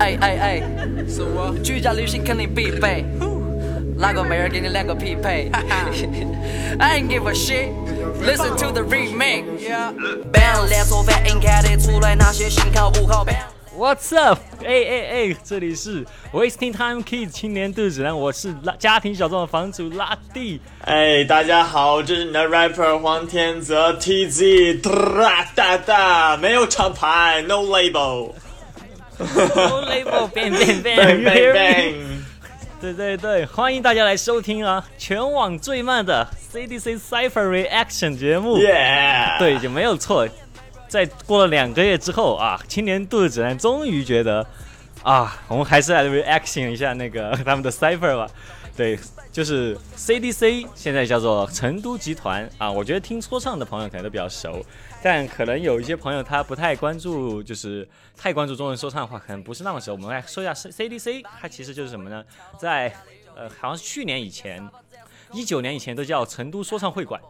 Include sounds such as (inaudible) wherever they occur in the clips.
哎哎哎，是我居家旅行肯定必备，哪个妹儿给你两个匹配？(laughs) I ain't give a shit。Listen to the remix。Bang，连锁反应看得出来哪些信号不好。What's up？哎哎哎，这里是 Wasting Time Kids 青年度指南，我是拉家庭小众的房主拉蒂。哎，大家好，这是你的 rapper 黄天泽 TZ。哒哒哒，没有厂牌，No label。Label，bang bang bang bang。对对对，欢迎大家来收听啊，全网最慢的 CDC Cipher Reaction 节目。Yeah。对，就没有错。在过了两个月之后啊，青年度指南终于觉得，啊，我们还是来 reaction 一下那个他们的 cipher 吧。对，就是 CDC，现在叫做成都集团啊。我觉得听说唱的朋友可能都比较熟，但可能有一些朋友他不太关注，就是太关注中文说唱的话，可能不是那么熟。我们来说一下 CDC，它其实就是什么呢？在呃，好像是去年以前，一九年以前都叫成都说唱会馆。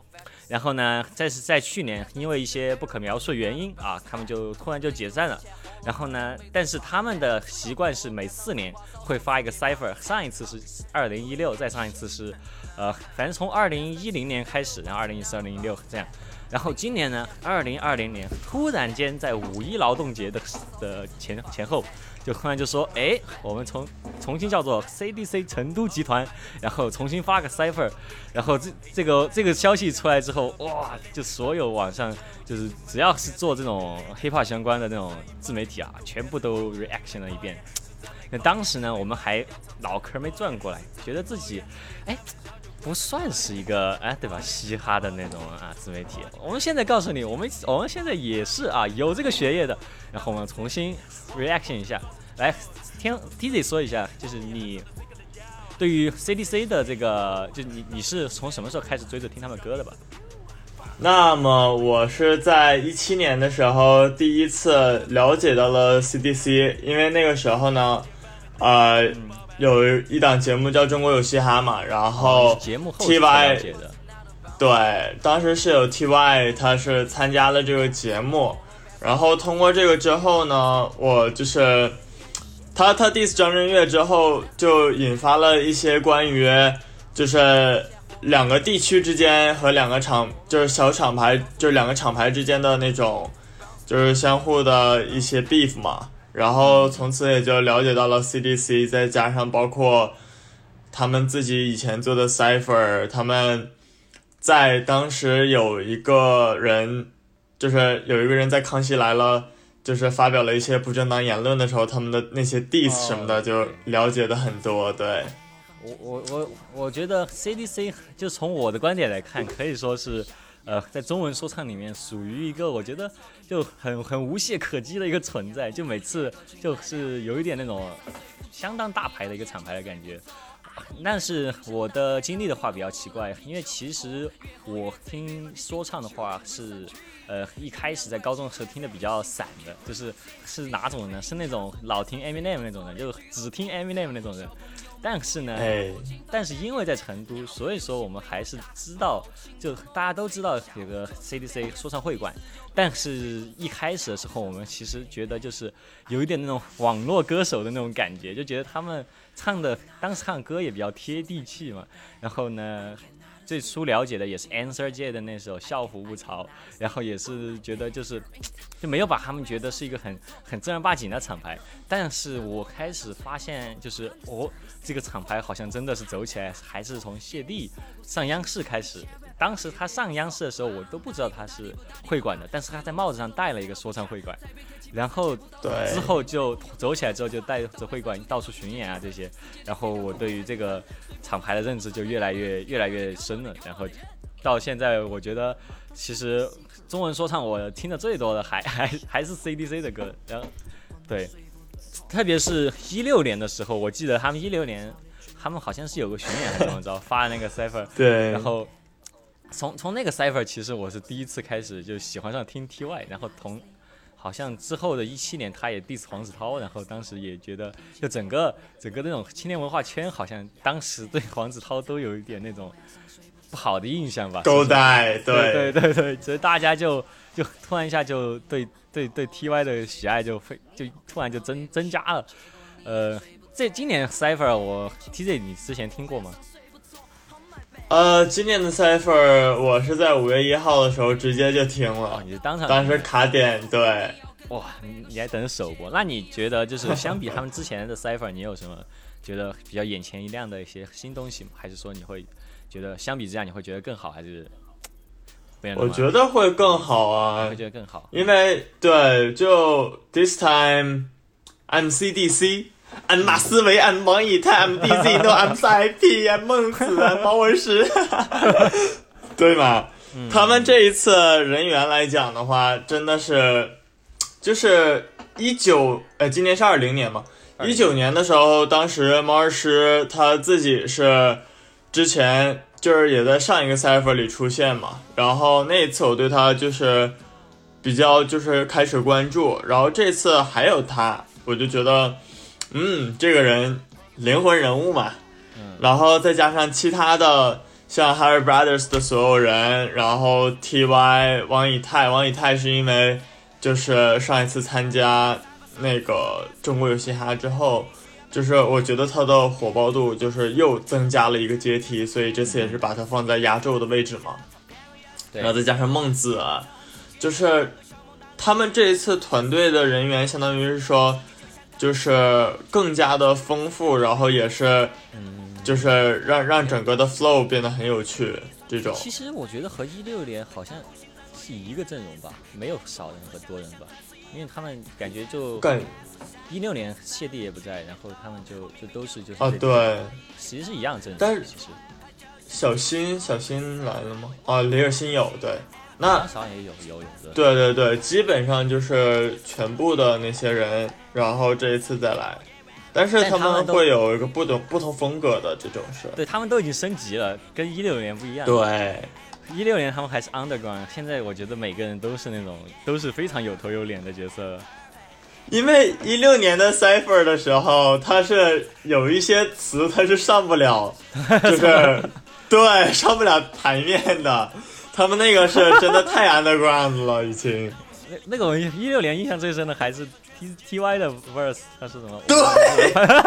然后呢，在是在去年，因为一些不可描述原因啊，他们就突然就解散了。然后呢，但是他们的习惯是每四年会发一个 cipher，上一次是二零一六，再上一次是，呃，反正从二零一零年开始，然后二零一四、二零一六这样。然后今年呢，二零二零年突然间在五一劳动节的的前前后。就突然就说，哎，我们重重新叫做 CDC 成都集团，然后重新发个 cipher，然后这这个这个消息出来之后，哇，就所有网上就是只要是做这种 hiphop 相关的那种自媒体啊，全部都 reaction 了一遍。那当时呢，我们还脑壳没转过来，觉得自己，哎。不算是一个哎，对吧？嘻哈的那种啊，自媒体。我们现在告诉你，我们我们现在也是啊，有这个学业的。然后我们重新 reaction 一下，来，听 Tizzy 说一下，就是你对于 CDC 的这个，就你你是从什么时候开始追着听他们歌的吧？那么我是在一七年的时候第一次了解到了 CDC，因为那个时候呢，呃。有一档节目叫《中国有嘻哈》嘛，然后 T Y 对，当时是有 T Y，他是参加了这个节目，然后通过这个之后呢，我就是他他 diss 张震岳之后，就引发了一些关于就是两个地区之间和两个厂就是小厂牌就是两个厂牌之间的那种就是相互的一些 beef 嘛。然后从此也就了解到了 CDC，再加上包括他们自己以前做的 Cipher，他们在当时有一个人，就是有一个人在康熙来了，就是发表了一些不正当言论的时候，他们的那些 diss 什么的就了解的很多。对，我我我我觉得 CDC 就从我的观点来看，可以说是。呃，在中文说唱里面，属于一个我觉得就很很无懈可击的一个存在，就每次就是有一点那种相当大牌的一个厂牌的感觉。但是我的经历的话比较奇怪，因为其实我听说唱的话是，呃，一开始在高中的时候听的比较散的，就是是哪种呢？是那种老听 Eminem 那种人，就只听 Eminem 那种人。但是呢，但是因为在成都，所以说我们还是知道，就大家都知道有个 CDC 说唱会馆。但是一开始的时候，我们其实觉得就是有一点那种网络歌手的那种感觉，就觉得他们唱的当时唱歌也比较贴地气嘛。然后呢。最初了解的也是 Answer 界的那首《校服不潮》，然后也是觉得就是就没有把他们觉得是一个很很正儿八经的厂牌。但是我开始发现，就是哦，这个厂牌好像真的是走起来还是从谢帝上央视开始。当时他上央视的时候，我都不知道他是会馆的，但是他在帽子上戴了一个说唱会馆。然后之后就走起来之后就带着会馆到处巡演啊这些，然后我对于这个厂牌的认知就越来越越来越深了。然后到现在我觉得其实中文说唱我听的最多的还 (laughs) 还还是 CDC 的歌。然后对，特别是一六年的时候，我记得他们一六年他们好像是有个巡演还是怎么着发那个 cipher。对。然后从从那个 cipher 其实我是第一次开始就喜欢上听 TY，然后同。好像之后的一七年，他也 diss 黄子韬，然后当时也觉得，就整个整个那种青年文化圈，好像当时对黄子韬都有一点那种不好的印象吧。勾带，对对对对，所以大家就就突然一下就对对对 TY 的喜爱就非就突然就增增加了。呃，这今年 Cipher 我 TZ 你之前听过吗？呃，今年的 Cipher 我是在五月一号的时候直接就听了，你是当场当时卡点对。哇，你还等首播？那你觉得就是 (laughs) 相比他们之前的 Cipher，你有什么觉得比较眼前一亮的一些新东西吗？还是说你会觉得相比之下你会觉得更好？还是？我觉得会更好啊，会觉得更好，因为对，就 this time I'm CDC。俺马思唯，俺王以太，I'm DZ，都 I'm (laughs) IP，I'm 孟子毛 (laughs) 文诗，(laughs) 对吗？他们这一次人员来讲的话，真的是，就是一九，呃，今年是二零年嘛，一九年的时候，当时毛文诗他自己是之前就是也在上一个 cipher 里出现嘛，然后那一次我对他就是比较就是开始关注，然后这次还有他，我就觉得。嗯，这个人灵魂人物嘛，然后再加上其他的像 Harry Brothers 的所有人，然后 TY 王以太，王以太是因为就是上一次参加那个中国有嘻哈之后，就是我觉得他的火爆度就是又增加了一个阶梯，所以这次也是把他放在压轴的位置嘛。然后再加上孟子，就是他们这一次团队的人员，相当于是说。就是更加的丰富，然后也是，嗯，就是让让整个的 flow 变得很有趣。这种其实我觉得和一六年好像是一个阵容吧，没有少人和多人吧，因为他们感觉就一六年谢帝也不在，然后他们就就都是就是啊对，其实是一样阵容，但是其实小新小新来了吗？啊，雷尔新有对。那少也有有影子，对对对，基本上就是全部的那些人，然后这一次再来，但是他们会有一个不同不同风格的这种是，对他们都已经升级了，跟一六年不一样。对，一六年他们还是 underground，现在我觉得每个人都是那种都是非常有头有脸的角色。因为一六年的 cipher 的时候，他是有一些词他是上不了，就是 (laughs) 对上不了台面的。他们那个是真的太 underground 了，已经。(laughs) 那那个我一六年印象最深的还是 T T Y 的 verse，他是什么？对，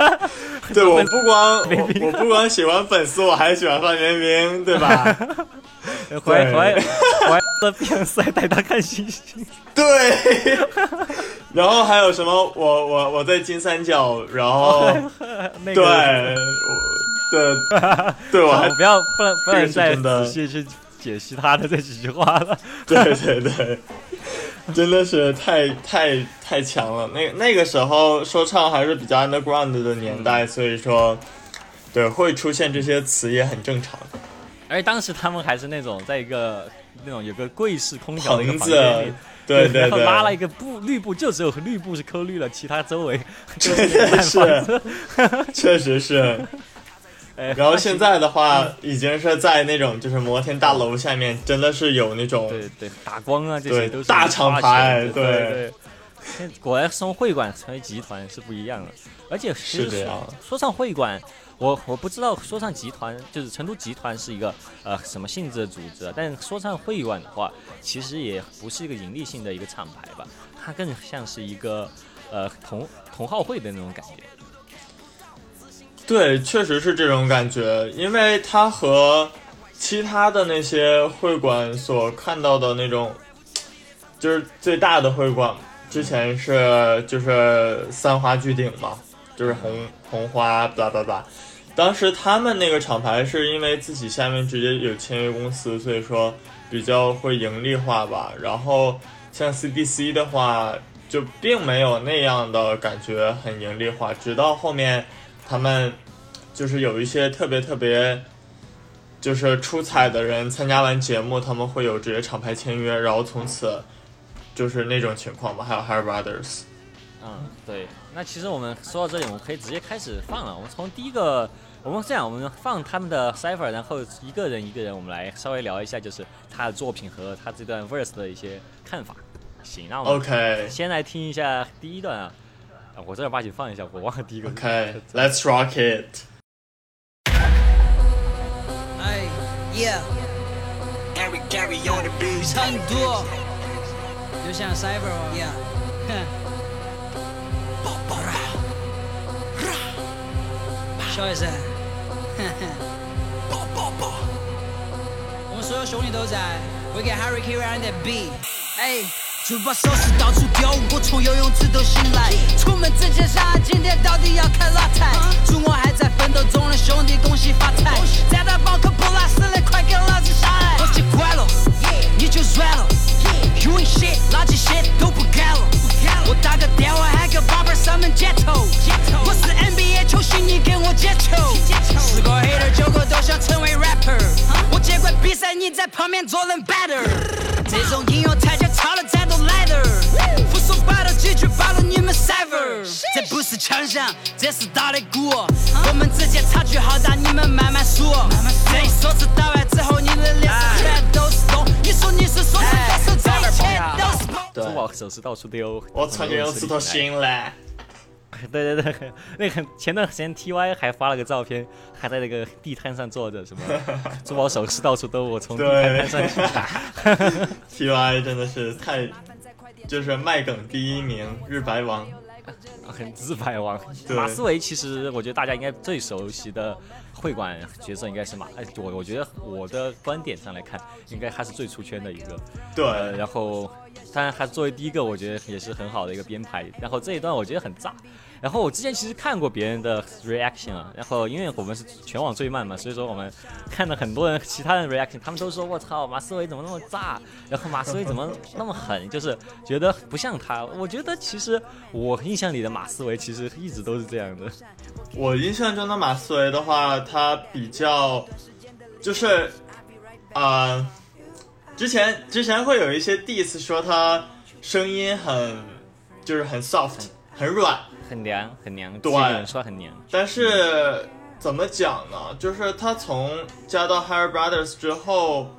(laughs) 对我不光我不光喜欢粉丝，我还喜欢范冰冰，对吧？(laughs) 怀怀怀的变赛带他看星星。对。然后还有什么？我我我在金三角，然后对，对对，我还不要不能不能再仔细去。解析他的这几句话了，对 (laughs) 对对，(laughs) 真的是太太太强了。那那个时候说唱还是比较 underground 的年代，所以说，对会出现这些词也很正常。而且当时他们还是那种在一个那种有个柜式空调的一个房间里，对对对，拉了一个布绿布，就只有绿布是抠绿了，其他周围 (laughs) 确实是，确实是。然后现在的话，已经是在那种就是摩天大楼下面，真的是有那种对对打光啊，这些都是大厂牌，对对。果然从会馆成为集团是不一样的，而且其实说唱会馆，我我不知道说唱集团就是成都集团是一个呃什么性质的组织，但是说唱会馆的话，其实也不是一个盈利性的一个厂牌吧，它更像是一个呃同同好会的那种感觉。对，确实是这种感觉，因为它和其他的那些会馆所看到的那种，就是最大的会馆，之前是就是三花聚顶嘛，就是红红花，叭叭叭。当时他们那个厂牌是因为自己下面直接有签约公司，所以说比较会盈利化吧。然后像 CDC 的话，就并没有那样的感觉，很盈利化，直到后面。他们就是有一些特别特别，就是出彩的人参加完节目，他们会有直接厂牌签约，然后从此就是那种情况吧。还有 Harry Brothers，嗯，对。那其实我们说到这里，我们可以直接开始放了。我们从第一个，我们这样，我们放他们的 cipher，然后一个人一个人，我们来稍微聊一下，就是他的作品和他这段 verse 的一些看法。行，那我们 OK，先来听一下第一段啊。我正儿八经放一下，我忘了第一个。OK，Let's rock it。 Yeah. Gary Gary on the beat. 成都，就像 Cyber 一样。小意思。我们所有兄弟都在，We (laughs) get Harry Carry on the beat。哎， 珠宝首饰到处丢，我从游泳池都醒来。出门之前想下今天到底要开哪台？祝我还在奋斗中的兄弟恭喜发财！站到宝可不拉屎的，快给老子下来！我习惯了，你就软了。You ain't shit，垃圾 shit 都不干了。我打个电话喊个宝贝儿上门接头。我是 NBA 球星，你给我接球。十个 hater 九个都想成为 rapper。我接管比赛，你在旁边做人 better。这种不是枪响，这是打的鼓。我们之间差距好大，你们慢慢数。这一梭子打完之后，你的脸上全都是洞。你说你是说唱歌手，这一切都是梦。对珠宝首饰到处丢。我曾经用刺头心嘞。对对对，那个前段时间 T Y 还发了个照片，还在那个地摊上坐着，什么 (laughs) 珠宝首饰到处都，我从地摊上去拿。(laughs) T Y 真的是太，就是卖梗第一名，日白王。(laughs) 很自白王。马思唯其实我觉得大家应该最熟悉的会馆角色应该是马，哎，我我觉得我的观点上来看，应该他是最出圈的一个。呃，对，然后当然他作为第一个，我觉得也是很好的一个编排。然后这一段我觉得很炸。然后我之前其实看过别人的 reaction 啊，然后因为我们是全网最慢嘛，所以说我们看了很多人其他人 reaction，他们都说我操，马思唯怎么那么炸？然后马思唯怎么那么狠？就是觉得不像他。我觉得其实我印象里的马思唯其实一直都是这样的。我印象中的马思唯的话，他比较，就是，啊、之前之前会有一些 diss 说他声音很，就是很 soft，很软，很娘，很娘，对说很娘。但是怎么讲呢？就是他从加到 Higher Brothers 之后，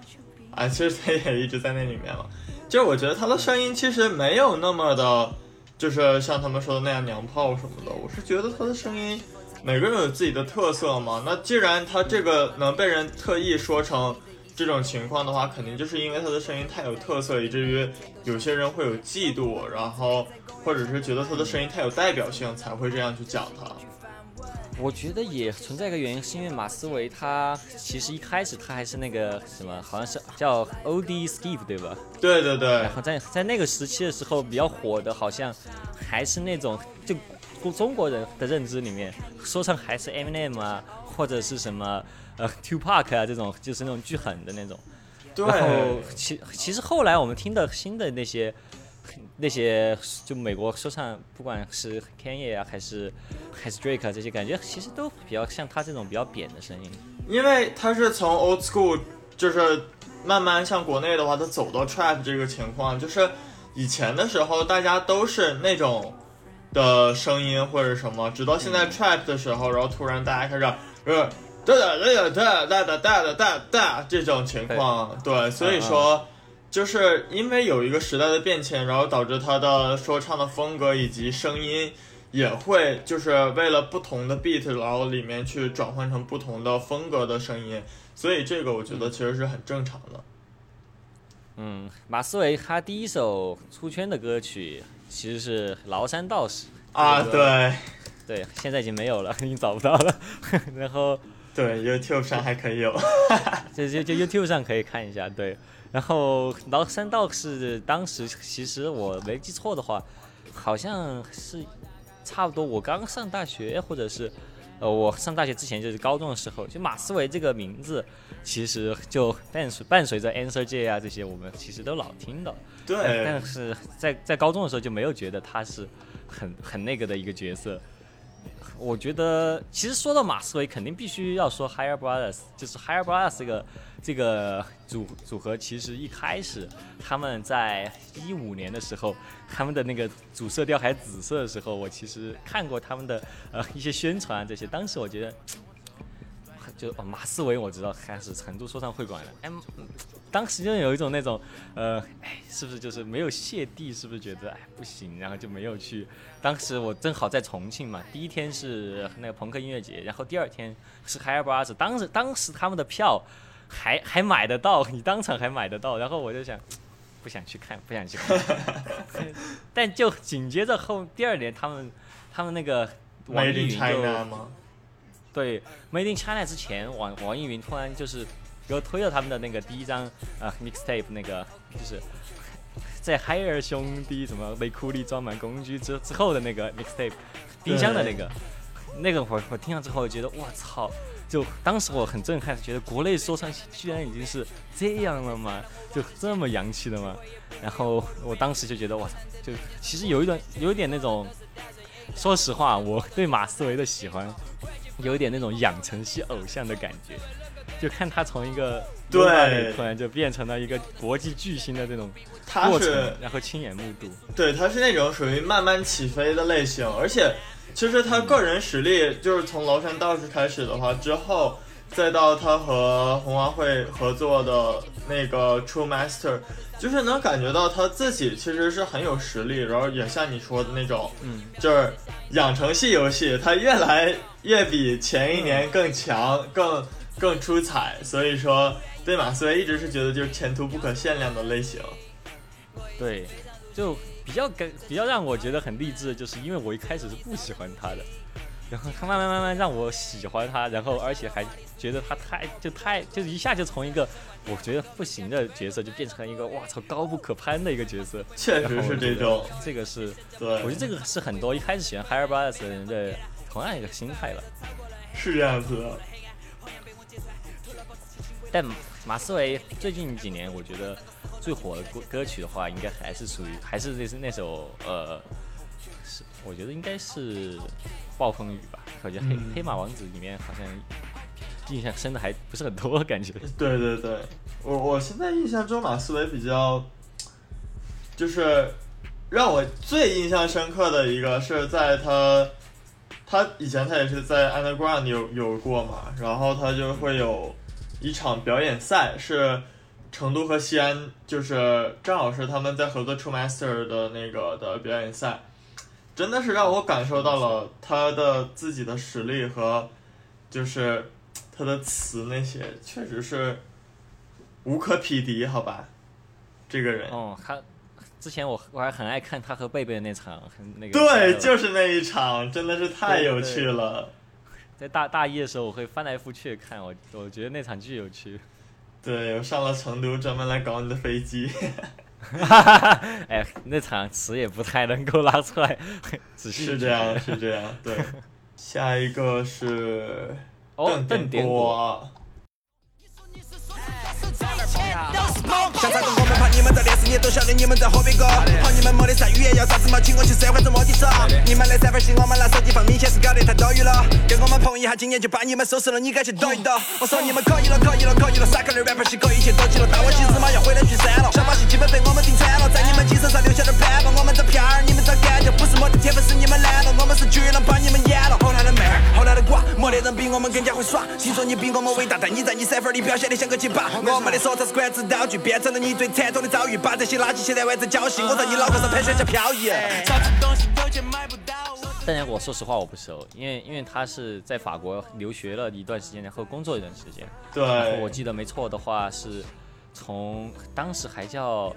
啊，其实他也一直在那里面嘛。就是我觉得他的声音其实没有那么的，就是像他们说的那样娘炮什么的。我是觉得他的声音，每个人有自己的特色嘛。那既然他这个能被人特意说成这种情况的话，肯定就是因为他的声音太有特色，以至于有些人会有嫉妒，然后或者是觉得他的声音太有代表性，才会这样去讲他。我觉得也存在一个原因，是因为马思唯他其实一开始他还是那个什么，好像是叫 OD Steve 对吧？对对对然，后在在那个时期的时候比较火的，好像还是那种就中国人的认知里面，说唱还是 Eminem 啊，或者是什么呃，Two Pack 啊这种，就是那种巨狠的那种。对，然后其其实后来我们听的新的那些那些就美国说唱，不管是 Kanye 啊还是还是 Drake 啊这些，感觉其实都比较像他这种比较扁的声音。因为他是从 old school，就是慢慢像国内的话，他走到 trap 这个情况，就是以前的时候大家都是那种的声音或者什么，直到现在 trap 的时候，然后突然大家开始呃哒哒哒哒哒哒哒哒哒哒这种情况，对，所以说。就是因为有一个时代的变迁，然后导致他的说唱的风格以及声音也会就是为了不同的 beat，然后里面去转换成不同的风格的声音，所以这个我觉得其实是很正常的。嗯，马思唯他第一首出圈的歌曲其实是《崂山道士》啊，对对，现在已经没有了，(laughs) 已经找不到了。(laughs) 然后对，YouTube 上还可以有。(laughs) 就就就 YouTube 上可以看一下，对。然后崂山道士当时其实我没记错的话，好像是差不多我刚上大学，或者是呃我上大学之前就是高中的时候，就马思唯这个名字，其实就伴随伴随着 Answer J 啊这些，我们其实都老听的。对但，是在在高中的时候就没有觉得他是很很那个的一个角色。我觉得其实说到马思唯，肯定必须要说 Higher Brothers，就是 Higher Brothers 这个这个组组合，其实一开始他们在一五年的时候，他们的那个主色调还紫色的时候，我其实看过他们的呃一些宣传这些，当时我觉得。就哦，马思唯我知道他是成都说唱会馆的，哎，嗯当时就有一种那种，呃，哎，是不是就是没有谢帝？是不是觉得哎不行，然后就没有去？当时我正好在重庆嘛，第一天是那个朋克音乐节，然后第二天是 Higher Brothers，当时当时他们的票还还买得到，你当场还买得到，然后我就想。不想去看，不想去看，(laughs) 但就紧接着后第二年，他们他们那个网易云就吗？对 Made in China 之前，网网易云突然就是给我推了他们的那个第一张啊 mixtape，那个就是在海尔兄弟什么内裤里装满工具之之后的那个 mixtape，冰箱的那个，那个我我听了之后觉得我操，就当时我很震撼，觉得国内说唱居然已经是这样了吗？就这么洋气的吗？然后我当时就觉得我操，就其实有一段有一点那种，说实话，我对马思唯的喜欢。有一点那种养成系偶像的感觉，就看他从一个对突然就变成了一个国际巨星的这种他过程是，然后亲眼目睹。对，他是那种属于慢慢起飞的类型，而且其实他个人实力就是从崂山道士开始的话，之后再到他和红花会合作的那个 True Master，就是能感觉到他自己其实是很有实力，然后也像你说的那种，嗯，就是养成系游戏，他越来越比前一年更强，更更出彩，所以说对马思唯一直是觉得就是前途不可限量的类型。对，就比较跟比较让我觉得很励志的，就是因为我一开始是不喜欢他的，然后他慢慢慢慢让我喜欢他，然后而且还觉得他太就太就一下就从一个我觉得不行的角色，就变成了一个哇操高不可攀的一个角色。确实是这种，这个是对，我觉得这个是很多一开始喜欢 Higher Brothers 的人的同样一个心态了。是这样子的。但马思唯最近几年，我觉得最火的歌歌曲的话，应该还是属于还是那是那首呃，是我觉得应该是《暴风雨》吧。我觉得黑、嗯黑马王子里面好像印象深的还不是很多，感觉。(laughs) 对对对，我我现在印象中马思唯比较，就是让我最印象深刻的一个是在他，他以前他也是在 Underground 有有过嘛，然后他就会有一场表演赛，是成都和西安，就是正好是他们在合作 True Master 的那个的表演赛，真的是让我感受到了他的自己的实力和就是他的词那些，确实是无可匹敌，好吧？这个人，哦，他之前我我还很爱看他和贝贝的那场很那个。对，就是那一场，真的是太有趣了。在大大一的时候，我会翻来覆去的看，我我觉得那场巨有趣。对，我上了成都，专门来搞你的飞机。(laughs) 哎，那场词也不太能够拉出来仔细。是这样，是这样。对，下一个是哦，邓邓点果你都晓得你们在喝别个，好你们没得啥语言要啥子嘛，请我去社会怎么的耍？你们的三分戏我们拿手机放，明显是搞得太多余了。跟我们碰一下，今年就把你们收拾了，你敢去躲一躲？我说你们可以了，可以了，可以了，傻壳的 rapper 是可以去躲起了，但我其实嘛要回来聚散了，小马戏基本被我们顶穿了，在你们精神上留下点斑吧，我们这片儿你们找感觉，不是没得天分，是你们懒了，我们是巨人把你们演了。后来的妹儿，后来的瓜，没得人比我们更加会耍。听说你比我们伟大，但你在你三分里表现得像个鸡巴。我们的说唱是管制道具，变成了你最惨痛的遭遇，把这些垃圾现在玩着侥幸，我在你脑壳上喷水叫漂移。但是我说实话我不熟，因为因为他是在法国留学了一段时间，然后工作一段时间。然后我，记得没错的话是从当时还叫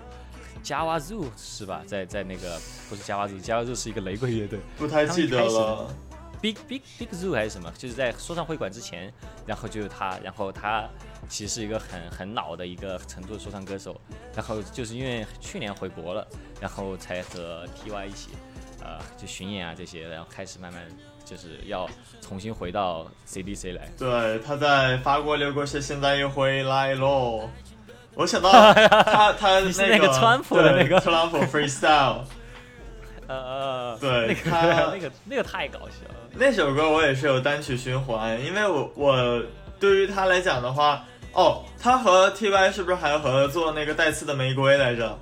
Java Zoo 是吧？在在那个不是 Java Zoo，Java Zoo 是一个雷鬼乐队。不太记得了。Big Big Big Zoo 还是什么，就是在说唱会馆之前，然后就有他，然后他其实是一个很很老的一个成都的说唱歌手，然后就是因为去年回国了，然后才和 TY 一起，呃，就巡演啊这些，然后开始慢慢就是要重新回到 CDC 来。对，他在法国留过学，现在又回来喽。我想到 (laughs) 他他那个川普的那个特朗普 freestyle 呃呃，对那个他 (laughs) 那个那个太搞笑了。那首歌，我也是有单曲循环，因为我我对于他来讲的话，哦，他和 TY 是不是还合作那个带刺的玫瑰来着？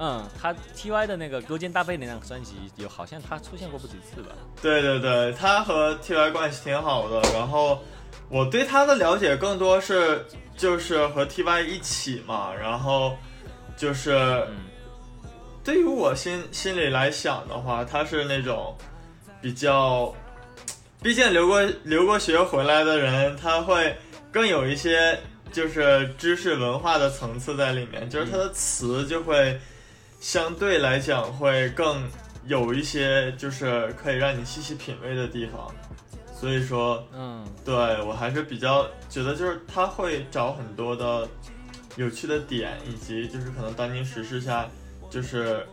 嗯，他 TY 的那个勾肩搭背那张专辑有好像他出现过不止一次吧？对对对，他和 TY 关系挺好的。然后我对他的了解更多是就是和 TY 一起嘛，然后就是嗯对于我心心里来想的话，他是那种比较，毕竟留过留过学回来的人，他会更有一些就是知识文化的层次在里面，就是他的词就会相对来讲会更有一些就是可以让你细细品味的地方。所以说，嗯，对我还是比较觉得就是他会找很多的有趣的点，以及就是可能当今时事下就是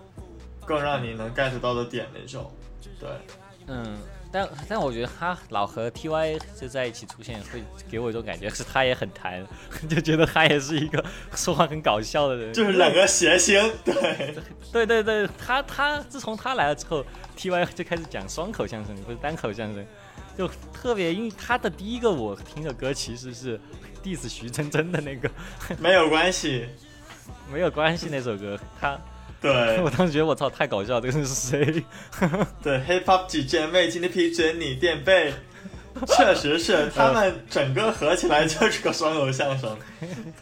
更让你能 get 到的点那种。对，嗯，但但我觉得他老和 T Y 就在一起出现，会给我一种感觉是他也很弹，(laughs) 就觉得他也是一个说话很搞笑的人。就是两个谐星。对，(laughs) 对对对，他他自从他来了之后，T Y 就开始讲双口相声，或者单口相声，就特别，因为他的第一个我听的歌其实是 diss 徐真真的那个，没有关系。没有关系那首歌，他。对 (laughs) 我当时觉得我操太搞笑，这个人是谁？(laughs) 对，Hip Hop 几姐妹今天批准你垫背，(laughs) 确实是他们整个合起来就是个双口相声，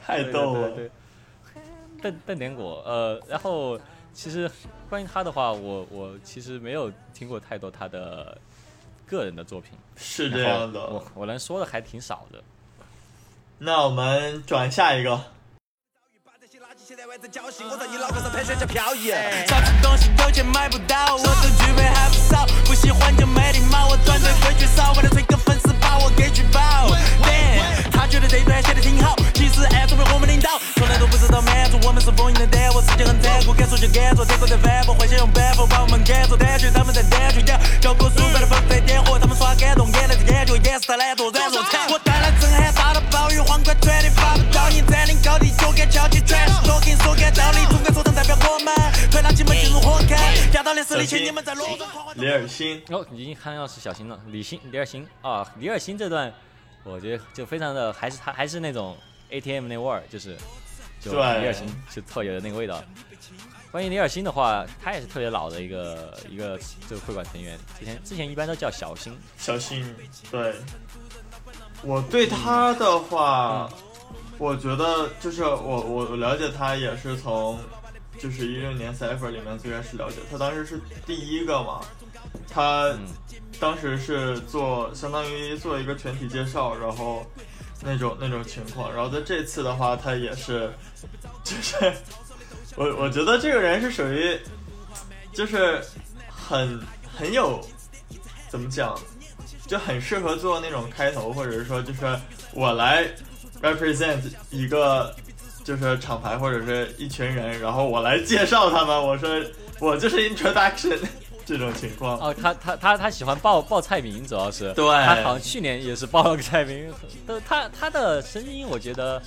太逗了。对邓邓点果，呃，然后其实关于他的话，我我其实没有听过太多他的个人的作品，是这样的，我我能说的还挺少的。那我们转下一个。现在外在交心，我在你脑壳上喷水叫飘逸。啥子东西有钱买不到，我都具备还不少。不喜欢就没礼貌，我团队规矩少，为了吹个粉丝把我给举报。Damn，他觉得这段写的挺好，其实暗中被我们领导，从来都不知道满足，我们是封印的蛋窝，世界很残酷，敢说就敢做，这个在反驳，幻想用板斧把我们赶走，胆怯他们在胆怯点，教科书摆的纷飞点火，他们耍感动，眼泪的感觉，掩饰他懒惰软弱惨。我带来震撼，大到暴雨，皇冠传的发不到你，占领高地，就该翘起拳。说给说干道理，总该说成代表我们，推拉进门进入火坑，压倒的实力，请你们在路中狂欢。李尔星，哦，已经看到是小新了，李星，李尔星啊，李尔星这段，我觉得就非常的，还是他还是那种 ATM 那味儿，就是，就李尔新就特有的那个味道。关于李尔新的话，他也是特别老的一个一个这个会馆成员，之前之前一般都叫小新。小新，对，我对他的话。我觉得就是我我我了解他也是从就是一六年 cipher 里面最开始了解他当时是第一个嘛，他当时是做相当于做一个全体介绍，然后那种那种情况，然后在这次的话他也是就是我我觉得这个人是属于就是很很有怎么讲就很适合做那种开头，或者是说就是我来。represent 一个就是厂牌或者是一群人，然后我来介绍他们。我说我就是 introduction 这种情况。哦，他他他他喜欢报报菜名，主要是对。他好像去年也是报了个菜名。都他他的声音，我觉得，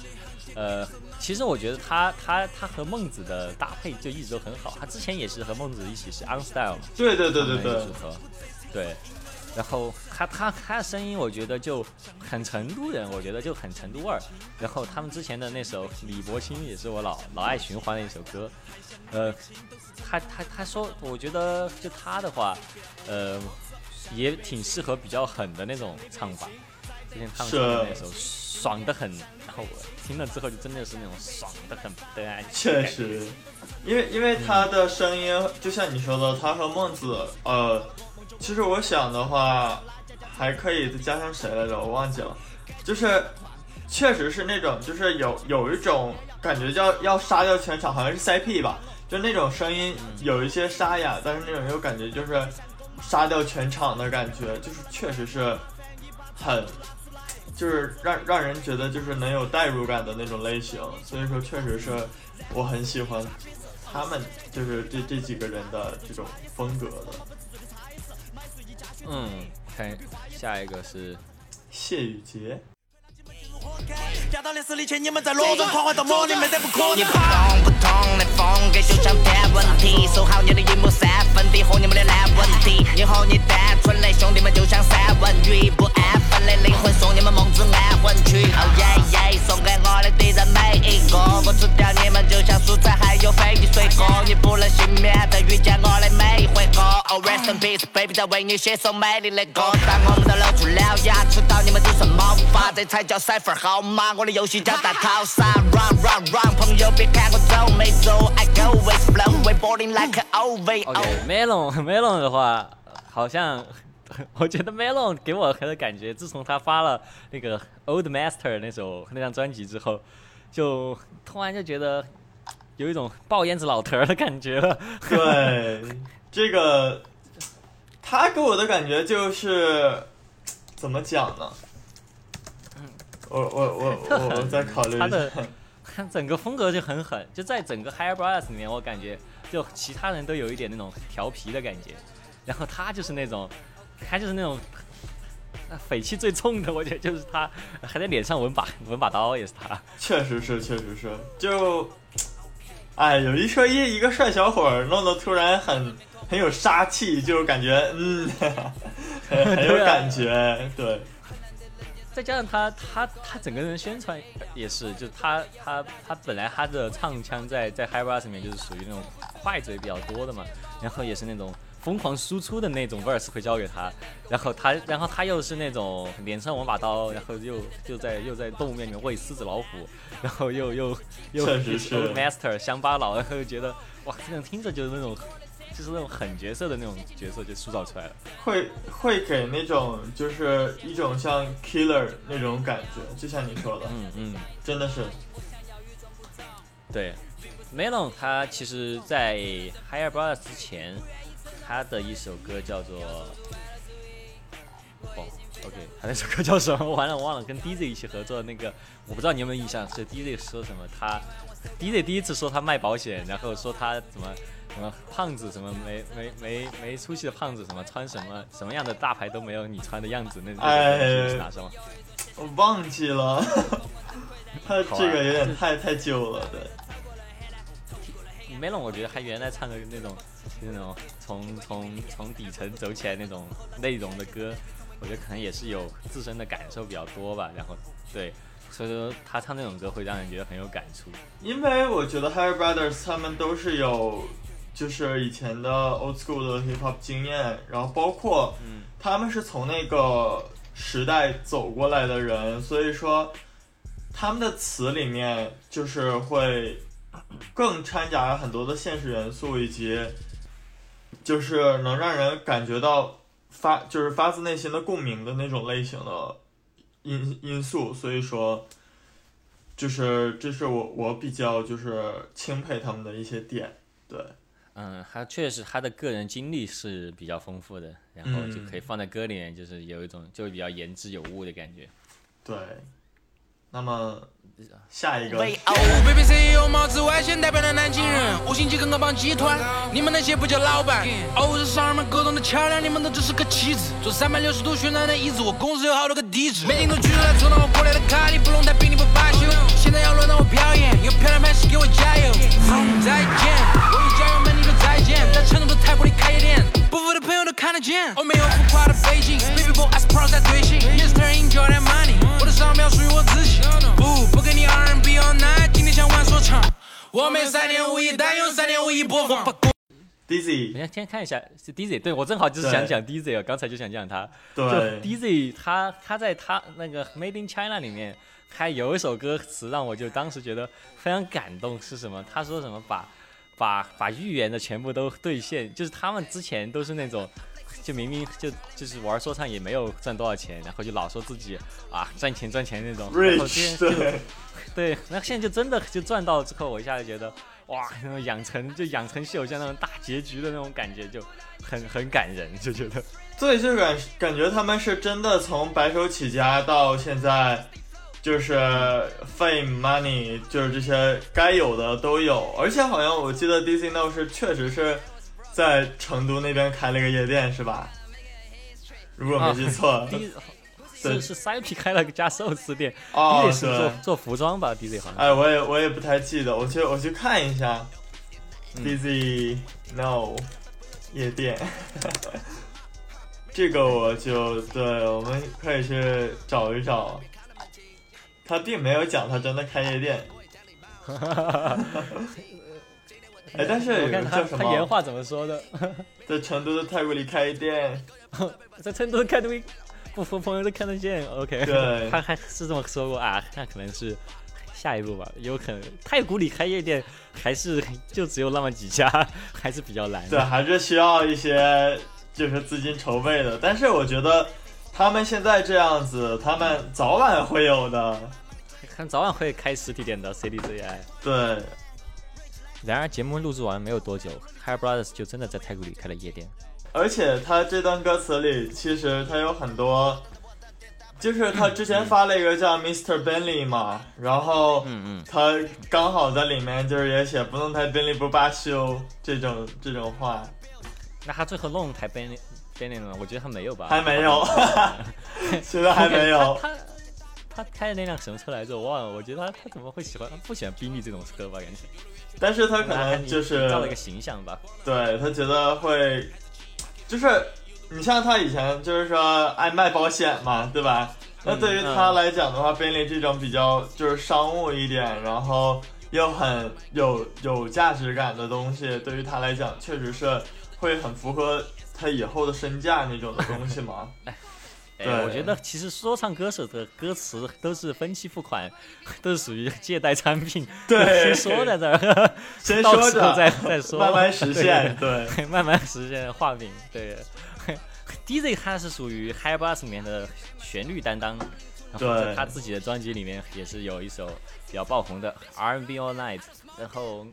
呃，其实我觉得他他他和孟子的搭配就一直都很好。他之前也是和孟子一起是 on style 嘛。对对对对对。组合，对。然后他他他的声音，我觉得就很成都人，我觉得就很成都味儿。然后他们之前的那首李伯清也是我老老爱循环的一首歌。呃，他他他说，我觉得就他的话，呃，也挺适合比较狠的那种唱法。之前他们唱的那首爽的很，然后我听了之后就真的是那种爽的很的爱。确实，因为因为他的声音就像你说的，他和孟子，呃。其实我想的话，还可以再加上谁来着？我忘记了。就是，确实是那种，就是有有一种感觉叫要杀掉全场，好像是 CP 吧？就那种声音有一些沙哑，但是那种又感觉就是杀掉全场的感觉，就是确实是很，就是让让人觉得就是能有代入感的那种类型。所以说，确实是我很喜欢他们，就是这这几个人的这种风格的。嗯，看下一个是谢雨洁。压倒的实力，请你们在路中狂欢到梦里面再不可能。你不同不同的风格就像天问题，守好你的荧幕三分和你们的烂问题。你和你单纯的兄弟们就像三文鱼，不安分的灵魂送你们梦之安魂曲。哦耶耶，送给我的敌人每一个，我吃掉你们就像蔬菜还有飞机水果，你不能幸免的遇见我的每一回合。Oh rest in peace，baby，在为你写首美丽的歌。当我们都露出了牙齿，到你们就剩毛发，这才叫 cipher 号码。我的游戏叫大逃杀，run run run，朋友别看我走没走，I go with flow，we boarding like an OV。OK，melon melon 的话，好像我觉得 Melon 给我的感觉，自从他发了那个 Old Master 那首那张专辑之后，就突然就觉得有一种爆烟子老头儿的感觉了。对，这个他给我的感觉就是怎么讲呢？我我我我我再考虑一他的整个风格就很狠，就在整个 Higher Brothers 里面，我感觉就其他人都有一点那种调皮的感觉，然后他就是那种，他就是那种。呃匪气最重的，我觉得就是他，还在脸上纹把纹把刀，也是他。确实是，确实是，就，哎，有一说一，一个帅小伙儿弄得突然很很有杀气，就是感觉嗯，(laughs) 很很有 (laughs) 对啊感觉，对，再加上他他他整个人宣传也是，就他他他本来他的唱腔在在 High Rise 里面就是属于那种快嘴比较多的嘛，然后也是那种疯狂输出的那种 verse 会交给他，然后他然后他又是那种脸上纹把刀，然后又又在又在动物园里面喂狮子老虎，然后又又又 Master 乡巴佬，然后又觉得哇，这种听着就是那种就是那种狠角色的那种角色就塑造出来了。会会给那种就是一种像 killer 那种感觉，就像你说的，嗯嗯。真的是，对，Melon 他其实，在 Higher Brothers 之前，他的一首歌叫做哦，OK，他那首歌叫什么？(laughs) 完了，我忘了，跟 DJ 一起合作的那个，我不知道你有没有印象，是 DJ 说什么？他 DJ 第一次说他卖保险，然后说他怎么什么胖子，什么没没没没出息的胖子，什么穿什么什么样的大牌都没有你穿的样子，那那哎那首是哪首？我忘记了，(laughs) 他这个有点太太久了，对。Melon 我觉得他原来唱的那种那种从从从底层走起来那种内容的歌，我觉得可能也是有自身的感受比较多吧。然后对，所以说他唱那种歌会让人觉得很有感触。因为我觉得 Higher Brothers 他们都是有，就是以前的 old school 的 hip hop 经验，然后包括嗯他们是从那个时代走过来的人，所以说他们的词里面就是会更掺杂很多的现实元素，以及就是能让人感觉到发就是发自内心的共鸣的那种类型的因因素，所以说。就是这是我我比较就是钦佩他们的一些点，对，嗯，他确实他的个人经历是比较丰富的，然后就可以放在歌里面，就是有一种就比较言之有物的感觉。对。那么下一个，外线代表了南京人，五星级跟个帮集团，你们那些不叫老板。哦，这商人们沟通的桥梁，你们都只是个棋子。做三百六十度旋转的椅子，我公司有好多个地址。每天都举着来充当我过来的卡，你不用太比你不罢休。现在要轮到我表演，有漂亮给我加油。嗯，再见，我与家人们你说再见，在成都的太古里开夜店，不服的朋友都看得见。我没有浮夸的背景，baby boy I pro 在对信，Mr. Enjoy that money，我的商标属于我自己。不，不跟你 R&B all night，今天想玩说唱。我没三点五亿，但有三点五亿播放。Dizzy，等先看一下是 DJ，对我正好就是想讲 DJ 啊，刚才就想讲他。就对，DJ 他他在他那个 Made in China 里面，还有一首歌词让我就当时觉得非常感动，是什么？他说什么把把把预言的全部都兑现，就是他们之前都是那种。就明明就就是玩说唱也没有赚多少钱，然后就老说自己啊赚钱赚钱那种，然后 Rich，现在就对，(laughs) 对，那现在就真的就赚到之后，我一下就觉得哇，那种养成就养成系偶像那种大结局的那种感觉，就很很感人，就觉得。对，就感感觉他们是真的从白手起家到现在，就是 fame money，就是这些该有的都有，而且好像我记得 Dizzy No 是确实是在成都那边开了个夜店，是吧？如果没记错，(laughs) 第一对是是 CP 开了个家寿司店哦做做服装吧，DJ 好像。哎，我也我也不太记得，我去我去看一下、嗯 Dizzy No 夜店，(laughs) 这个我就对，我们可以去找一找。他并没有讲他真的开夜店，(laughs) 哎，但是我有看他个叫什么，他原话怎么说的，在成都的太古里开夜店，(laughs) 在成都看对不服朋友都看得见，OK。对 (laughs) 他还是这么说过啊，那可能是下一步吧，有可能太古里开夜店还是就只有那么几家，还是比较难的。对，还是需要一些就是资金筹备的。但是我觉得他们现在这样子，他们早晚会有的。看早晚会开实体店的 CDZI。对，然而节目录制完没有多久，High Brothers 就真的在太古里开了夜店。而且他这段歌词里，其实他有很多，就是他之前发了一个叫 Mr. Bentley 嘛，然后嗯嗯，他刚好在里面就是也写不弄台 Bentley 不罢休这种这种话，那他最后弄台 Bentley Bentley 了吗？我觉得他没有吧。还没有，(laughs) 现在还没有。他他他开的那辆什么车来着？我忘了。我觉得他他怎么会喜欢他不喜欢宾利这种车吧？感觉。但是他可能就是造了一个形象吧。对他觉得会，就是你像他以前就是说爱卖保险嘛，对吧？那对于他来讲的话，宾利这种比较就是商务一点，然后又很有有价值感的东西，对于他来讲确实是会很符合他以后的身价那种的东西吗。(laughs) 对，我觉得其实说唱歌手的歌词都是分期付款，都是属于借贷产品。对，先说在这儿，先说着再再说，慢慢实现。对，(laughs) 慢慢实现画饼。对，DJ 他是属于 High Bass 里面的旋律担当，然后他自己的专辑里面也是有一首比较爆红的 R&B All Night。然后，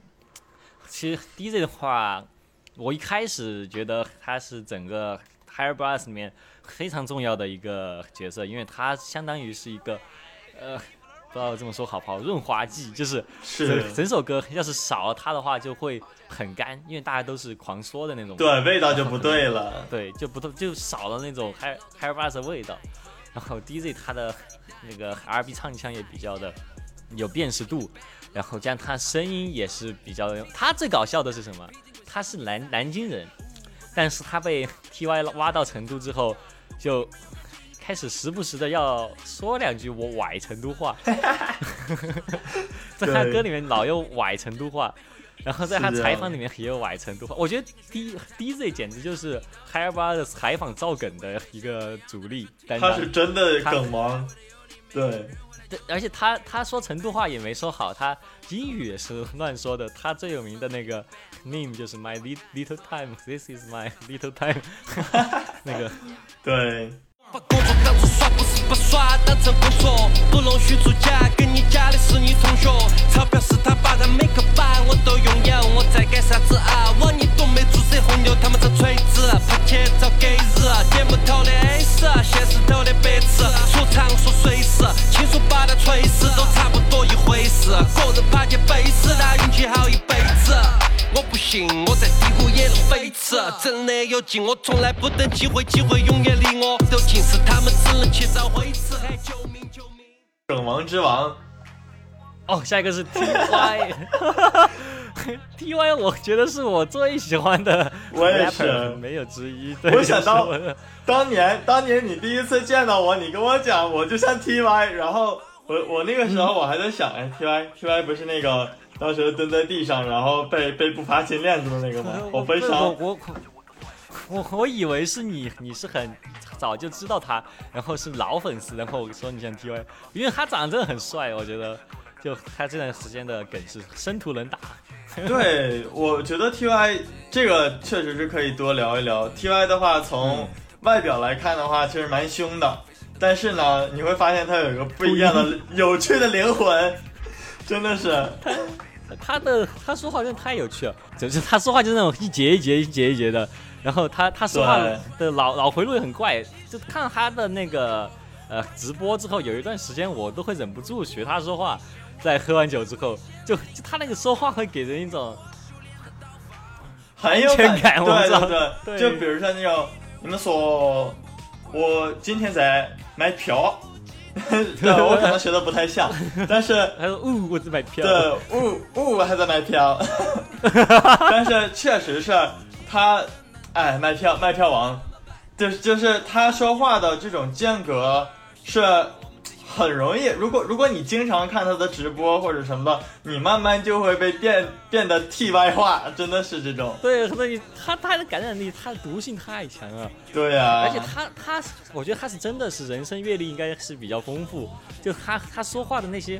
其实 DJ 的话，我一开始觉得他是整个 High Bass 里面。非常重要的一个角色，因为他相当于是一个，呃，不知道这么说好不好，润滑剂，就是是整首歌要是少了他的话就会很干，因为大家都是狂说的那种，对，味道就不对了，(laughs) 对，就不就少了那种 Hair Hair Bass 的味道。然后 DJ 他的那个 R&B 唱腔也比较的有辨识度，然后加上他声音也是比较，他最搞笑的是什么？他是南南京人，但是他被 (laughs) TY 挖到成都之后。就开始时不时的要说两句我崴成都话，(laughs) 在他歌里面老用崴成都话，然后在他采访里面也有崴成都话。我觉得 D D Z 简直就是 High Bar 的采访造梗的一个主力，他是真的梗王，对。而且他他说成都话也没说好，他英语也是乱说的。他最有名的那个 meme 就是 My little time，This is my little time，那个，对。把工作当成耍，不是把耍当成工作，不容许作假，跟你假的是你同学。钞票是他爸的每个板我都拥有，我在干啥子啊？我你东没注册红牛，他们这锤子，拍钱找给日，点不头的 A 四，现实头的白痴，说唱说随时，亲手把他锤死，都差不多一回事。个人爬起背时，他运气好一辈子。我不信，我在低谷也能飞驰，真的有劲，我从来不等机会，机会永远离我都近，是他们只能去找灰池。救命救命！梗王之王，哦，下一个是 TY，TY，我觉得是我最喜欢的，我也是，没有之一。我想到当年，当年你第一次见到我，你跟我讲我就像 TY，然后我我那个时候我还在想，哎，TY，TY 不是那个。当时蹲在地上，然后被被不发金链子的那个吗？我悲伤。我我我以为是你，你是很早就知道他，然后是老粉丝，然后我说你像 T Y，因为他长得真的很帅，我觉得就他这段时间的梗是生图能打。(laughs) 对，我觉得 T Y 这个确实是可以多聊一聊。T Y 的话，从外表来看的话，其实蛮凶的，但是呢，你会发现他有一个不一样的有趣的灵魂。真的是，他他的他说话真的太有趣了，就是他说话就是那种一节一节一节一节的，然后他他说话的 (laughs) 脑脑回路也很怪，就看他的那个呃直播之后，有一段时间我都会忍不住学他说话，在喝完酒之后，就就他那个说话会给人一种很有感，对对对，就比如说那种你们说我今天在买票。(laughs) 对，我可能学的不太像，(laughs) 但是他说呜，我在买票。对，呜呜，还在买票。(laughs) 但是确实是他，哎，卖票卖票王，就是就是他说话的这种间隔是。很容易，如果如果你经常看他的直播或者什么的，你慢慢就会被变变得 T Y 化，真的是这种。对，所以他他的感染力，他的毒性太强了。对呀，而且他他，我觉得他是真的是人生阅历应该是比较丰富，就他他说话的那些